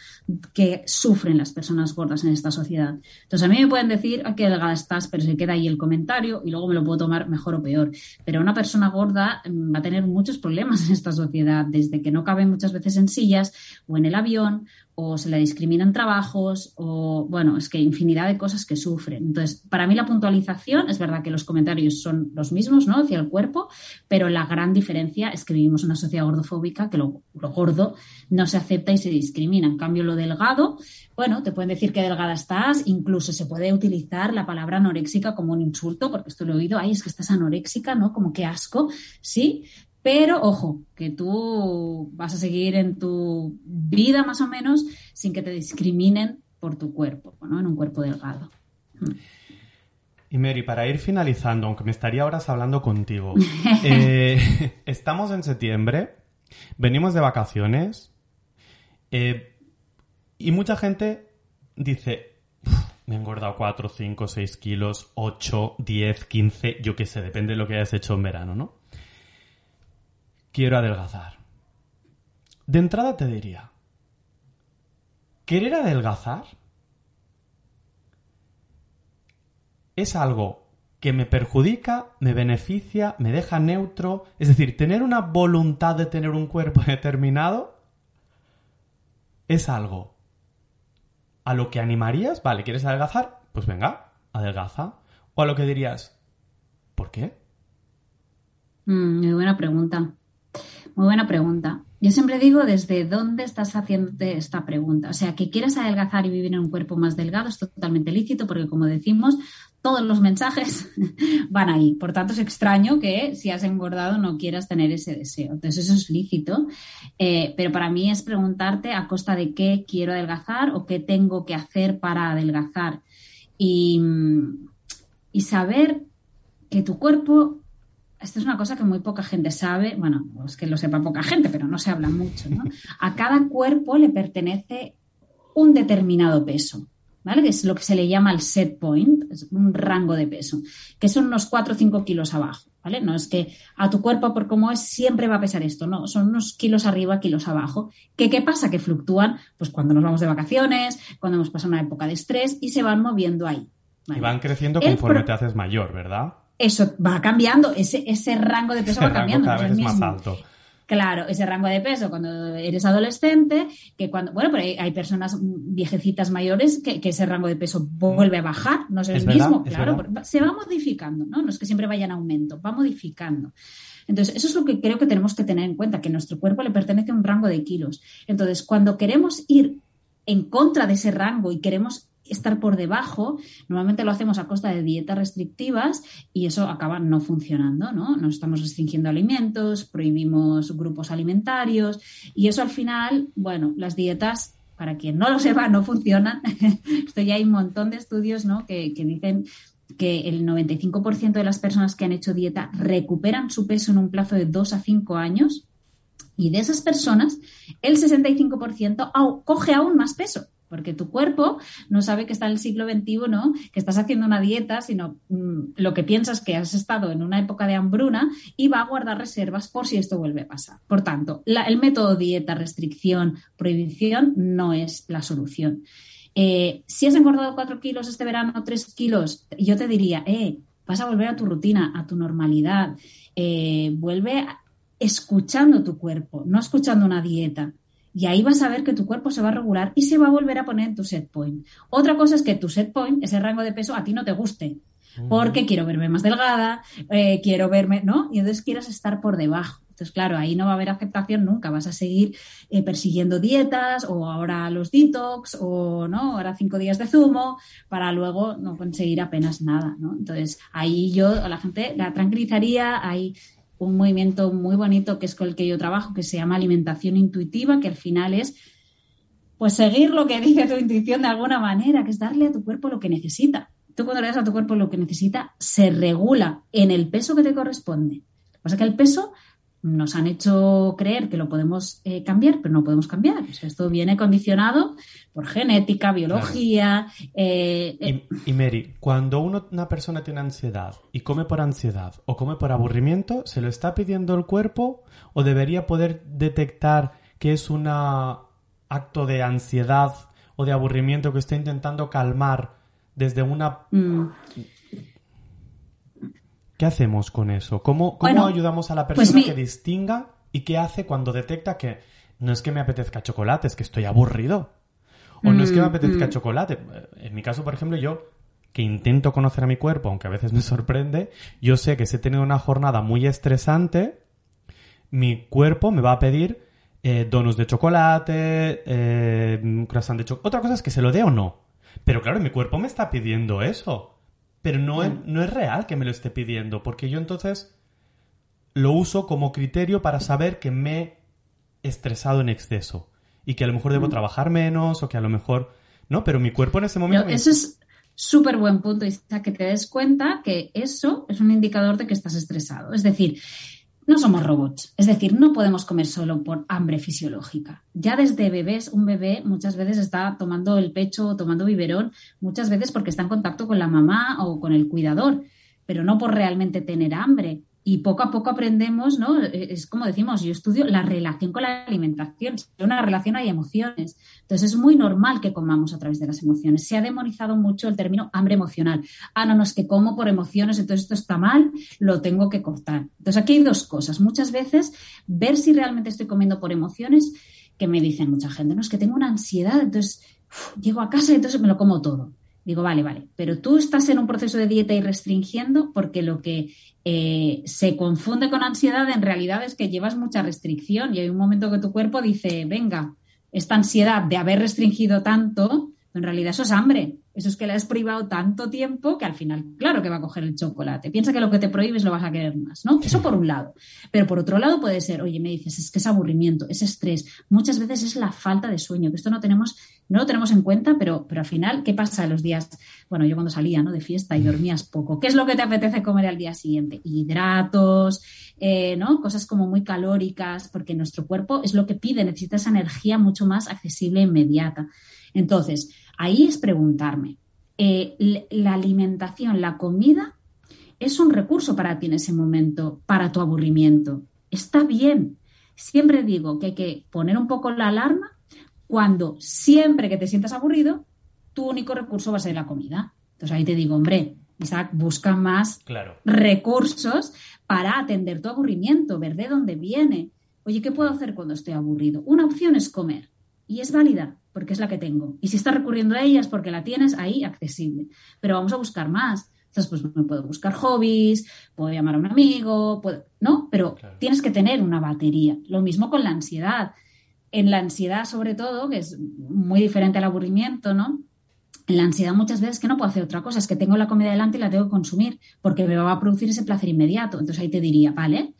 que sufren las personas gordas en esta sociedad. Entonces, a mí me pueden decir a qué delgada estás, pero se queda ahí el comentario y luego me lo puedo tomar mejor o peor. Pero una persona gorda mm, va a tener muchos problemas en esta sociedad desde que no cabe muchas veces en sillas o en el avión o se le discriminan trabajos o bueno, es que infinidad de cosas que sufren. Entonces, para mí la puntualización es verdad que los comentarios son los mismos, ¿no? Hacia el cuerpo, pero la gran diferencia es que vivimos una sociedad gordofóbica que lo, lo gordo no se acepta y se discrimina. En cambio, lo delgado, bueno, te pueden decir que delgada estás, incluso se puede utilizar la palabra anoréxica como un insulto, porque esto lo he oído, ay, es que estás anoréxica, ¿no? Como que asco, ¿sí? Pero ojo, que tú vas a seguir en tu vida más o menos sin que te discriminen por tu cuerpo, ¿no? En un cuerpo delgado. Y Mary, para ir finalizando, aunque me estaría horas hablando contigo, eh, estamos en septiembre, venimos de vacaciones eh, y mucha gente dice, me he engordado 4, 5, 6 kilos, 8, 10, 15, yo qué sé, depende de lo que hayas hecho en verano, ¿no? Quiero adelgazar. De entrada te diría, ¿querer adelgazar es algo que me perjudica, me beneficia, me deja neutro? Es decir, tener una voluntad de tener un cuerpo determinado es algo a lo que animarías, vale, ¿quieres adelgazar? Pues venga, adelgaza. O a lo que dirías, ¿por qué? Mm, muy buena pregunta. Muy buena pregunta. Yo siempre digo desde dónde estás haciéndote esta pregunta. O sea, que quieras adelgazar y vivir en un cuerpo más delgado es totalmente lícito porque, como decimos, todos los mensajes van ahí. Por tanto, es extraño que si has engordado no quieras tener ese deseo. Entonces, eso es lícito. Eh, pero para mí es preguntarte a costa de qué quiero adelgazar o qué tengo que hacer para adelgazar. Y, y saber que tu cuerpo esto es una cosa que muy poca gente sabe, bueno, es que lo sepa poca gente, pero no se habla mucho, ¿no? A cada cuerpo le pertenece un determinado peso. ¿vale? Que es lo que se le llama el set point, es un rango de peso, que son unos 4 o 5 kilos abajo, ¿vale? No es que a tu cuerpo, por cómo es, siempre va a pesar esto, no, son unos kilos arriba, kilos abajo. ¿Qué, ¿Qué pasa? Que fluctúan, pues cuando nos vamos de vacaciones, cuando hemos pasado una época de estrés y se van moviendo ahí. Y van creciendo conforme te haces mayor, ¿verdad? Eso va cambiando, ese, ese rango de peso va cambiando. Cada vez es más alto. Claro, ese rango de peso cuando eres adolescente, que cuando, bueno, pero hay, personas viejecitas mayores que, ese rango de peso vuelve a bajar, no es el mismo, claro, se va modificando, ¿no? No es que siempre vaya en aumento, va modificando. Entonces, eso es lo que creo que tenemos que tener en cuenta, que nuestro cuerpo le pertenece a un rango de kilos. Entonces, cuando queremos ir en contra de ese rango y queremos estar por debajo, normalmente lo hacemos a costa de dietas restrictivas y eso acaba no funcionando, ¿no? Nos estamos restringiendo alimentos, prohibimos grupos alimentarios y eso al final, bueno, las dietas, para quien no lo sepa, no funcionan. Esto ya hay un montón de estudios, ¿no? Que, que dicen que el 95% de las personas que han hecho dieta recuperan su peso en un plazo de 2 a 5 años y de esas personas, el 65% coge aún más peso porque tu cuerpo no sabe que está en el siglo XXI, que estás haciendo una dieta, sino mm, lo que piensas que has estado en una época de hambruna y va a guardar reservas por si esto vuelve a pasar. Por tanto, el método dieta, restricción, prohibición no es la solución. Eh, si has engordado 4 kilos este verano, 3 kilos, yo te diría, eh, vas a volver a tu rutina, a tu normalidad. Eh, vuelve escuchando tu cuerpo, no escuchando una dieta. Y ahí vas a ver que tu cuerpo se va a regular y se va a volver a poner en tu set point. Otra cosa es que tu set point, ese rango de peso, a ti no te guste. Porque quiero verme más delgada, eh, quiero verme, ¿no? Y entonces quieras estar por debajo. Entonces, claro, ahí no va a haber aceptación nunca. Vas a seguir eh, persiguiendo dietas o ahora los detox o no, ahora cinco días de zumo para luego no conseguir apenas nada, ¿no? Entonces, ahí yo a la gente la tranquilizaría, ahí un movimiento muy bonito que es con el que yo trabajo, que se llama alimentación intuitiva, que al final es pues seguir lo que dice tu intuición de alguna manera, que es darle a tu cuerpo lo que necesita. Tú cuando le das a tu cuerpo lo que necesita, se regula en el peso que te corresponde. Lo que pasa es que el peso nos han hecho creer que lo podemos eh, cambiar, pero no podemos cambiar. esto viene condicionado por genética, biología. Eh, eh, y, Mary, cuando una persona tiene ansiedad y come por ansiedad o come por aburrimiento, ¿se lo está pidiendo el cuerpo o debería poder detectar que es un acto de ansiedad o de aburrimiento que está intentando calmar desde una... Mm. ¿Qué hacemos con eso? ¿Cómo, cómo ayudamos a la pues persona que distinga y qué hace cuando detecta que no es que me apetezca chocolate, es que estoy aburrido? O no es que me mm, apetezca mm. chocolate. En mi caso, por ejemplo, yo que intento conocer a mi cuerpo, aunque a veces me sorprende, yo sé que si he tenido una jornada muy estresante, mi cuerpo me va a pedir eh, donos de chocolate, eh, croissant de chocolate. Otra cosa es que se lo dé o no. Pero claro, mi cuerpo me está pidiendo eso. Pero no, es, no es real que me lo esté pidiendo, porque yo entonces lo uso como criterio para saber que me he estresado en exceso y que a lo mejor debo trabajar menos o que a lo mejor... No, pero mi cuerpo en ese momento... Eso es súper buen punto, Isa, que te des cuenta que eso es un indicador de que estás estresado. Es decir, no somos robots, es decir, no podemos comer solo por hambre fisiológica. Ya desde bebés, un bebé muchas veces está tomando el pecho o tomando biberón, muchas veces porque está en contacto con la mamá o con el cuidador, pero no por realmente tener hambre y poco a poco aprendemos, ¿no? Es como decimos, yo estudio la relación con la alimentación. En una relación hay emociones. Entonces es muy normal que comamos a través de las emociones. Se ha demonizado mucho el término hambre emocional. Ah, no, no, es que como por emociones, entonces esto está mal, lo tengo que cortar. Entonces aquí hay dos cosas. Muchas veces ver si realmente estoy comiendo por emociones, que me dicen mucha gente, no, es que tengo una ansiedad, entonces llego a casa y entonces me lo como todo. Digo, vale, vale, pero tú estás en un proceso de dieta y restringiendo porque lo que eh, se confunde con ansiedad en realidad es que llevas mucha restricción y hay un momento que tu cuerpo dice, venga, esta ansiedad de haber restringido tanto, en realidad eso es hambre. Eso es que le has privado tanto tiempo que al final, claro que va a coger el chocolate. Piensa que lo que te prohíbes lo vas a querer más, ¿no? Eso por un lado. Pero por otro lado puede ser, oye, me dices, es que es aburrimiento, es estrés. Muchas veces es la falta de sueño, que esto no tenemos, no lo tenemos en cuenta, pero, pero al final, ¿qué pasa los días? Bueno, yo cuando salía, ¿no? De fiesta y dormías poco. ¿Qué es lo que te apetece comer al día siguiente? Hidratos, eh, ¿no? Cosas como muy calóricas, porque nuestro cuerpo es lo que pide, necesita esa energía mucho más accesible e inmediata. Entonces, ahí es preguntarme, eh, ¿la alimentación, la comida, es un recurso para ti en ese momento, para tu aburrimiento? Está bien. Siempre digo que hay que poner un poco la alarma cuando siempre que te sientas aburrido, tu único recurso va a ser la comida. Entonces ahí te digo, hombre, Isaac, busca más recursos para atender tu aburrimiento, ver de dónde viene. Oye, ¿qué puedo hacer cuando estoy aburrido? Una opción es comer y es válida porque es la que tengo. Y si estás recurriendo a ella es porque la tienes ahí accesible. Pero vamos a buscar más. Entonces, pues me puedo buscar hobbies, puedo llamar a un amigo, ¿no? Pero tienes que tener una batería. Lo mismo con la ansiedad. En la ansiedad, sobre todo, que es muy diferente al aburrimiento, ¿no? En la ansiedad muchas veces que no puedo hacer otra cosa, es que tengo la comida delante y la tengo que consumir porque me va a producir ese placer inmediato. Entonces ahí te diría, vale,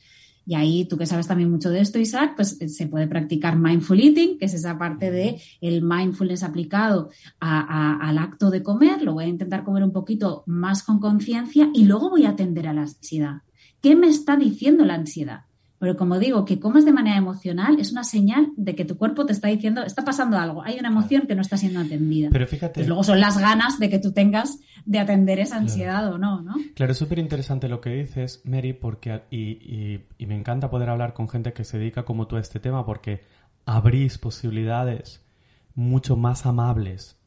y ahí tú que sabes también mucho de esto, Isaac, pues eh, se puede practicar mindful eating, que es esa parte de el mindfulness aplicado al acto de comer. Lo voy a intentar comer un poquito más con conciencia y luego voy a atender a la ansiedad. ¿Qué me está diciendo la ansiedad? Pero como digo, que comas de manera emocional es una señal de que tu cuerpo te está diciendo, está pasando algo, hay una emoción que no está siendo atendida. Pero fíjate. luego son las ganas de que tú tengas de atender esa ansiedad o no, ¿no? Claro, es súper interesante lo que dices, Mary, porque, y, y me encanta poder hablar con gente que se dedica como tú a este tema, porque abrís posibilidades mucho más amables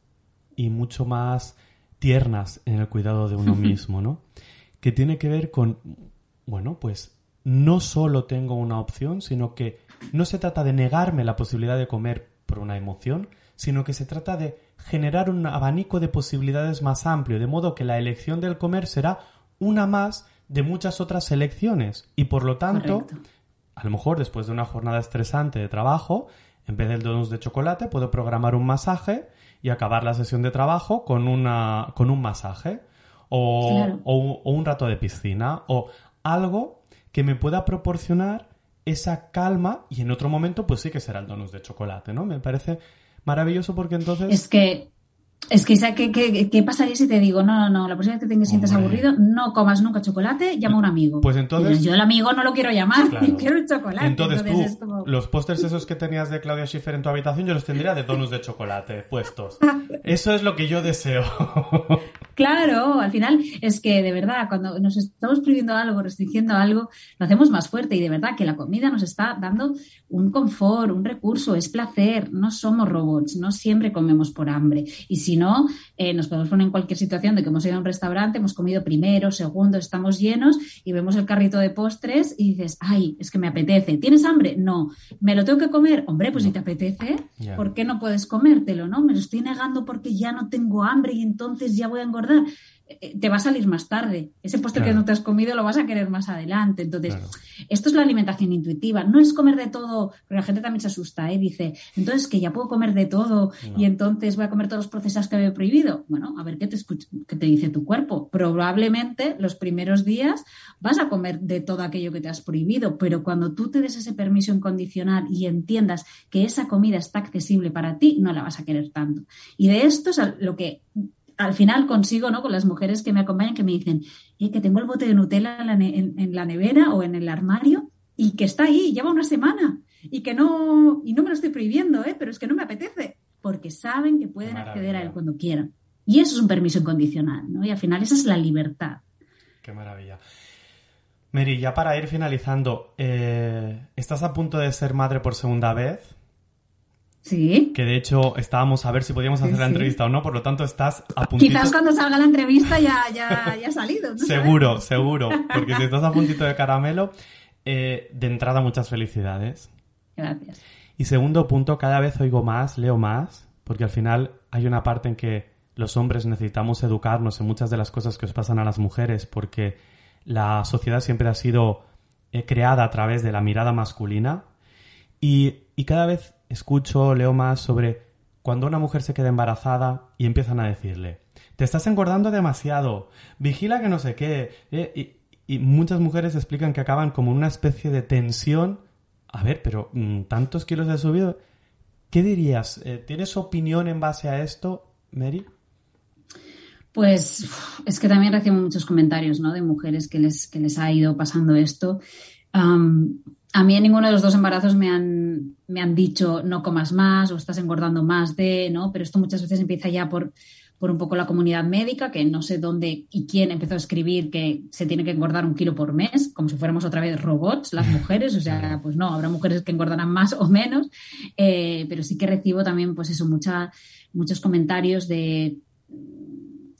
y mucho más tiernas en el cuidado de uno mismo, ¿no? Que tiene que ver con, bueno, pues no solo tengo una opción, sino que no se trata de negarme la posibilidad de comer por una emoción, sino que se trata de generar un abanico de posibilidades más amplio, de modo que la elección del comer será una más de muchas otras elecciones. Y por lo tanto, a lo mejor después de una jornada estresante de trabajo, en vez del donuts de chocolate, puedo programar un masaje y acabar la sesión de trabajo con, una, con un masaje. O, o, o un rato de piscina. O algo que me pueda proporcionar esa calma y en otro momento pues sí que será el donus de chocolate, ¿no? Me parece maravilloso porque entonces... Es que es que, ¿qué, qué, pasaría si te digo, no, no, no, la próxima vez que te sientes aburrido, no comas nunca chocolate, llama a un amigo. Pues entonces... yo el amigo no lo quiero llamar, quiero el chocolate. Entonces, tú, los pósters esos que tenías de Claudia Schiffer en tu habitación, yo los tendría de donuts de chocolate puestos. Eso es lo que yo deseo. Claro, al final es que de verdad, cuando nos estamos prohibiendo algo, restringiendo algo, lo hacemos más fuerte y de verdad que la comida nos está dando un confort, un recurso, es placer, no somos robots, no siempre comemos por hambre. Y si no, eh, nos podemos poner en cualquier situación de que hemos ido a un restaurante, hemos comido primero, segundo, estamos llenos y vemos el carrito de postres y dices, ay, es que me apetece. ¿Tienes hambre? No. ¿Me lo tengo que comer? Hombre, pues si te apetece, ¿por qué no puedes comértelo? ¿No? Me lo estoy negando porque ya no tengo hambre y entonces ya voy a engordar. Eh, te va a salir más tarde. Ese postre que no te has comido lo vas a querer más adelante. Entonces, esto es la alimentación intuitiva. No es comer de todo, pero la gente también se asusta, ¿eh? Dice, entonces que ya puedo comer de todo y entonces voy a comer todos los procesados que había prohibido. Bueno, a ver qué te, qué te dice tu cuerpo. Probablemente los primeros días vas a comer de todo aquello que te has prohibido, pero cuando tú te des ese permiso incondicional y entiendas que esa comida está accesible para ti, no la vas a querer tanto. Y de esto es lo que al final consigo, ¿no? Con las mujeres que me acompañan que me dicen, eh, que tengo el bote de Nutella en la, nevera o en el armario y que está ahí, lleva una semana y que no, y no me lo estoy prohibiendo, ¿eh? Pero es que no me apetece, porque saben que pueden acceder a él cuando quieran. Y eso es un permiso incondicional, ¿no? Y al final esa es la libertad. Qué maravilla. Mary, ya para ir finalizando, eh, ¿estás a punto de ser madre por segunda vez? Sí. Que de hecho estábamos a ver si podíamos hacer la entrevista o no, por lo tanto estás a puntito... Quizás cuando salga la entrevista ya, ya, ha salido. seguro, seguro. Porque si estás a puntito de caramelo, eh, de entrada muchas felicidades. Gracias. Y segundo punto, cada vez oigo más, leo más, porque al final hay una parte en que los hombres necesitamos educarnos en muchas de las cosas que os pasan a las mujeres, porque la sociedad siempre ha sido eh, creada a través de la mirada masculina y, y cada vez escucho, leo más sobre cuando una mujer se queda embarazada y empiezan a decirle, te estás engordando demasiado, vigila que no sé qué. eh, y, muchas mujeres explican que acaban como una especie de tensión. A ver, pero mm, tantos kilos de subido. ¿Qué dirías? Eh, ¿Tienes opinión en base a esto, Mary? Pues es que también recibo muchos comentarios ¿no? de mujeres que les, que les ha ido pasando esto. A mí en ninguno de los dos embarazos me han, me han dicho no comas más o estás engordando más de, ¿no? Pero esto muchas veces empieza ya por, por un poco la comunidad médica, que no sé dónde y quién empezó a escribir que se tiene que engordar un kilo por mes, como si fuéramos otra vez robots, las mujeres, o sea, pues no, habrá mujeres que engordarán más o menos, eh, pero sí que recibo también, pues eso, mucha, muchos comentarios de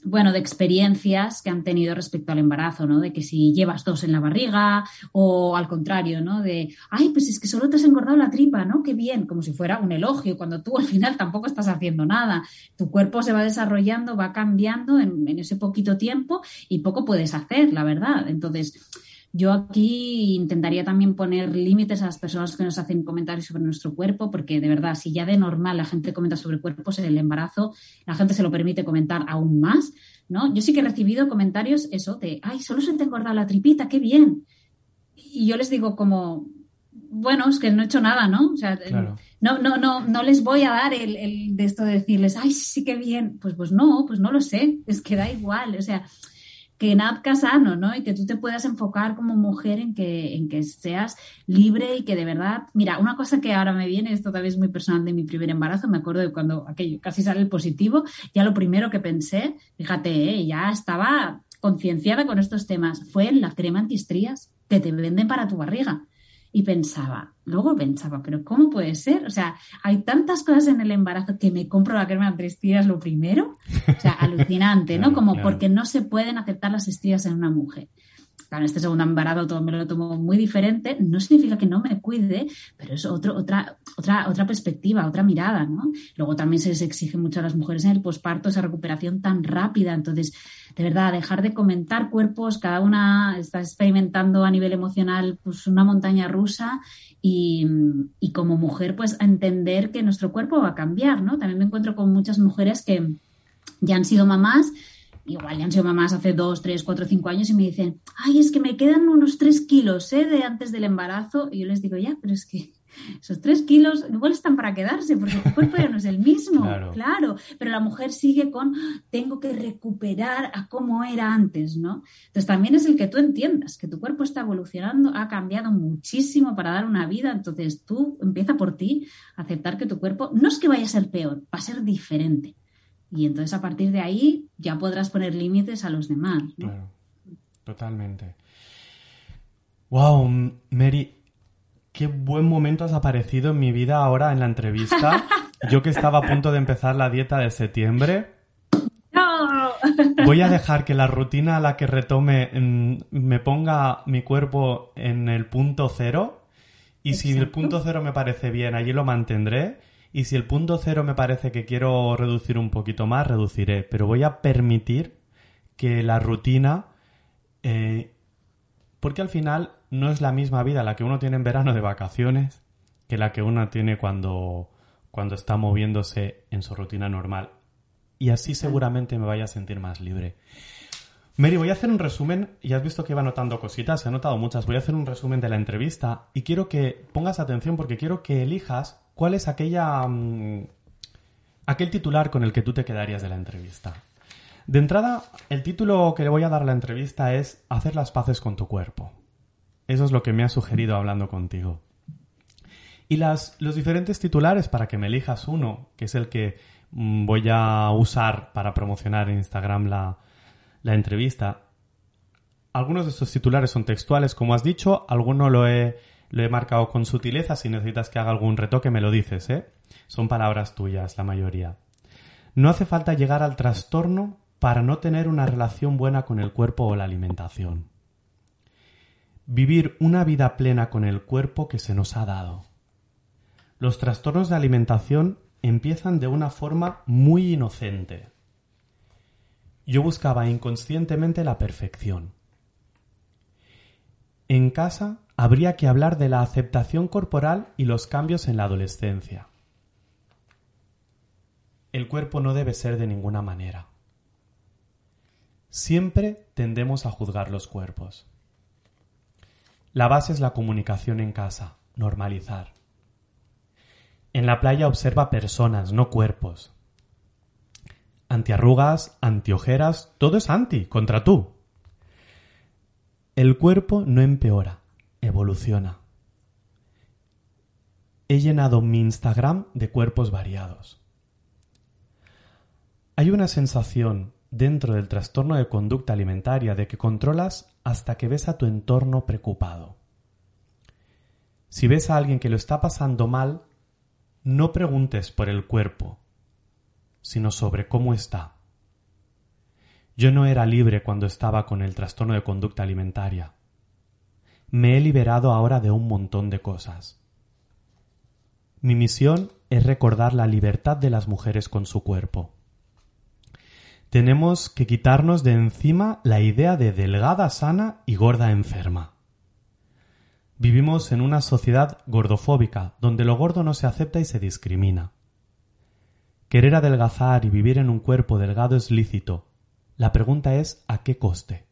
bueno, de experiencias que han tenido respecto al embarazo, ¿no? De que si llevas dos en la barriga o al contrario, ¿no? De, ay, pues es que solo te has engordado la tripa, ¿no? Qué bien, como si fuera un elogio, cuando tú al final tampoco estás haciendo nada. Tu cuerpo se va desarrollando, va cambiando en, en ese poquito tiempo y poco puedes hacer, la verdad. Entonces, yo aquí intentaría también poner límites a las personas que nos hacen comentarios sobre nuestro cuerpo, porque de verdad, si ya de normal la gente comenta sobre cuerpos en el embarazo, la gente se lo permite comentar aún más, ¿no? Yo sí que he recibido comentarios, eso, de, ay, solo se te ha engordado la tripita, qué bien. Y yo les digo como, bueno, es que no he hecho nada, ¿no? O sea, Claro. no, no, no, no les voy a dar el, el de esto de decirles, ay, sí que bien. Pues, pues no, pues no lo sé, es que da igual. O sea, que nazca sano, ¿no? Y que tú te puedas enfocar como mujer en que, en que seas libre y que de verdad, mira, una cosa que ahora me viene, esto también es muy personal de mi primer embarazo, me acuerdo de cuando aquello casi sale el positivo, ya lo primero que pensé, fíjate, ¿eh? ya estaba concienciada con estos temas, fue en la crema antistrías que te venden para tu barriga. Y pensaba, luego pensaba, pero ¿cómo puede ser? O sea, hay tantas cosas en el embarazo que me compro la crema antistrías lo primero. O sea, alucinante, ¿no? Como porque no se pueden aceptar las estrías en una mujer. Este segundo embarazo todo me lo tomo muy diferente. No significa que no me cuide, pero es otro, otra, otra, otra perspectiva, otra mirada, ¿no? Luego también se les exige mucho a las mujeres en el posparto esa recuperación tan rápida. Entonces, de verdad, dejar de comentar cuerpos, cada una está experimentando a nivel emocional pues una montaña rusa y, y como mujer, pues entender que nuestro cuerpo va a cambiar, ¿no? También me encuentro con muchas mujeres que ya han sido mamás igual ya han sido mamás hace dos, tres, cuatro, cinco años y me dicen, ay, es que me quedan unos tres kilos ¿eh? de antes del embarazo. Y yo les digo, ya, pero es que esos tres kilos igual están para quedarse porque tu cuerpo ya no es el mismo. Claro. Claro. Pero la mujer sigue con, tengo que recuperar a cómo era antes, ¿no? Entonces también es el que tú entiendas que tu cuerpo está evolucionando, ha cambiado muchísimo para dar una vida. Entonces tú empieza por ti a aceptar que tu cuerpo no es que vaya a ser peor, va a ser diferente. Y entonces a partir de ahí ya podrás poner límites a los demás. ¿no? Claro, totalmente. Wow, Mary, qué buen momento has aparecido en mi vida ahora en la entrevista. Yo que estaba a punto de empezar la dieta de septiembre. ¡No! Voy a dejar que la rutina a la que retome mm, me ponga mi cuerpo en el punto cero. Y si el punto cero me parece bien, allí lo mantendré. Y si el punto cero me parece que quiero reducir un poquito más, reduciré. Pero voy a permitir que la rutina... eh, porque al final no es la misma vida la que uno tiene en verano de vacaciones que la que uno tiene cuando, cuando está moviéndose en su rutina normal. Y así seguramente me vaya a sentir más libre. Mary, voy a hacer un resumen. Ya has visto que iba anotando cositas, he anotado muchas. Voy a hacer un resumen de la entrevista y quiero que pongas atención porque quiero que elijas cuál es aquella. mm, aquel titular con el que tú te quedarías de la entrevista. De entrada, el título que le voy a dar a la entrevista es Hacer las paces con tu cuerpo. Eso es lo que me ha sugerido hablando contigo. Y las, los diferentes titulares para que me elijas uno, que es el que mm, voy a usar para promocionar en Instagram la, la entrevista. Algunos de estos titulares son textuales, como has dicho, alguno lo he, lo he marcado con sutileza. Si necesitas que haga algún retoque, me lo dices, ¿eh? Son palabras tuyas, la mayoría. No hace falta llegar al trastorno para no tener una relación buena con el cuerpo o la alimentación. Vivir una vida plena con el cuerpo que se nos ha dado. Los trastornos de alimentación empiezan de una forma muy inocente. Yo buscaba inconscientemente la perfección. En casa habría que hablar de la aceptación corporal y los cambios en la adolescencia. El cuerpo no debe ser de ninguna manera. siempre tendemos a juzgar los cuerpos. La base es la comunicación en casa, normalizar. En la playa observa personas, no cuerpos. Antiarrugas, antiojeras, todo es anti, contra tú. El cuerpo no empeora, evoluciona. He llenado mi Instagram de cuerpos variados. Hay una sensación dentro del trastorno de conducta alimentaria de que controlas hasta que ves a tu entorno preocupado. Si ves a alguien que lo está pasando mal, no preguntes por el cuerpo, sino sobre cómo está. Yo no era libre cuando estaba con el trastorno de conducta alimentaria. Me he liberado ahora de un montón de cosas. Mi misión es recordar la libertad de las mujeres con su cuerpo. Tenemos que quitarnos de encima la idea de delgada sana y gorda enferma. Vivimos en una sociedad gordofóbica, donde lo gordo no se acepta y se discrimina. Querer adelgazar y vivir en un cuerpo delgado es lícito. La pregunta es ¿a qué coste?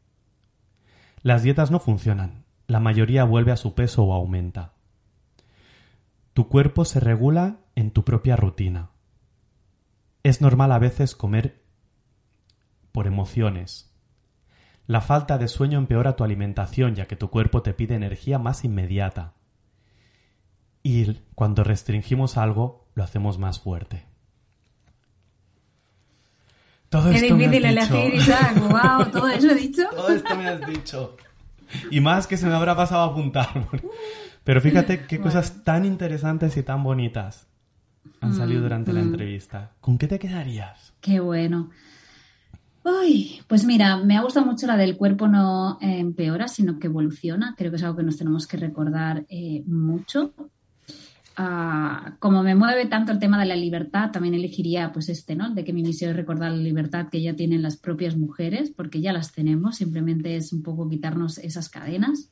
Las dietas no funcionan. La mayoría vuelve a su peso o aumenta. Tu cuerpo se regula en tu propia rutina. Es normal a veces comer por emociones. La falta de sueño empeora tu alimentación ya que tu cuerpo te pide energía más inmediata. Y cuando restringimos algo, lo hacemos más fuerte. Todo Qué esto difícil elegir, Isaac. Wow, todo eso he dicho. Todo esto me has dicho. Y más que se me habrá pasado a apuntar. Pero fíjate qué cosas tan interesantes y tan bonitas han salido mm, durante la mm. entrevista. ¿Con qué te quedarías? Qué bueno. Ay, pues mira, me ha gustado mucho la del cuerpo no empeora, sino que evoluciona. Creo que es algo que nos tenemos que recordar eh, mucho. Ah, como me mueve tanto el tema de la libertad, también elegiría pues este, ¿no? De que mi misión es recordar la libertad que ya tienen las propias mujeres, porque ya las tenemos, simplemente es un poco quitarnos esas cadenas.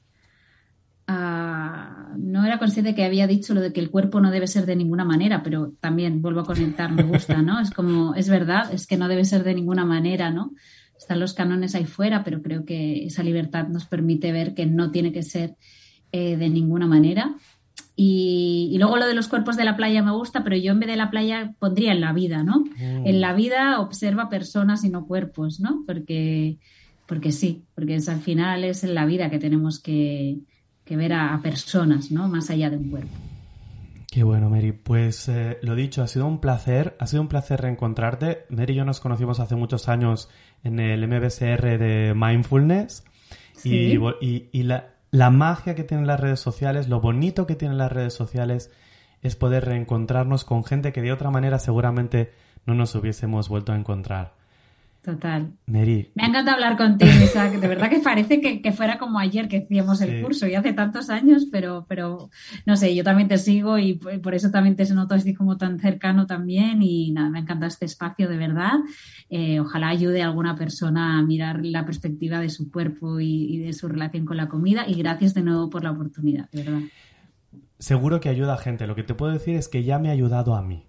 Ah, no era consciente que había dicho lo de que el cuerpo no debe ser de ninguna manera, pero también vuelvo a conectar, me gusta, ¿no? Es como, es verdad, es que no debe ser de ninguna manera, ¿no? Están los canones ahí fuera, pero creo que esa libertad nos permite ver que no tiene que ser eh, de ninguna manera. Y, luego lo de los cuerpos de la playa me gusta, pero yo en vez de la playa pondría en la vida, ¿no? Mm. En la vida observa personas y no cuerpos, ¿no? Porque, porque sí, porque es, al final es en la vida que tenemos que, que ver a, personas, ¿no? Más allá de un cuerpo. Qué bueno, Mary. Pues eh, lo dicho, ha sido un placer, ha sido un placer reencontrarte. Mary y yo nos conocimos hace muchos años en el MBSR de Mindfulness y, y, la, la, magia que tienen las redes sociales, lo bonito que tienen las redes sociales es poder reencontrarnos con gente que de otra manera seguramente no nos hubiésemos vuelto a encontrar. Total. Me ha encantado hablar contigo, Isaac. De verdad que parece que, fuera como ayer que hacíamos el curso y hace tantos años, pero, pero no sé, yo también te sigo y por eso también te noto así como tan cercano también y nada, me encanta este espacio de verdad. Eh, ojalá ayude a alguna persona a mirar la perspectiva de su cuerpo y, de su relación con la comida y gracias de nuevo por la oportunidad, de verdad. Seguro que ayuda a gente. Lo que te puedo decir es que ya me ha ayudado a mí.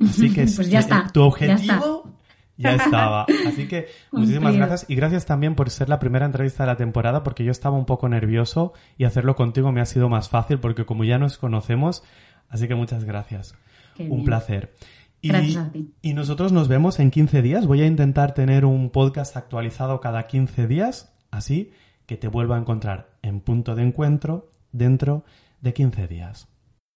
Así que pues ya está, tu objetivo ya estaba. Así que muchísimas gracias y gracias también por ser la primera entrevista de la temporada porque yo estaba un poco nervioso y hacerlo contigo me ha sido más fácil porque como ya nos conocemos, así que muchas gracias. un placer. Y, gracias a ti. y nosotros nos vemos en 15 días. Voy a intentar tener un podcast actualizado cada 15 días, así que te vuelvo a encontrar en punto de encuentro dentro de 15 días.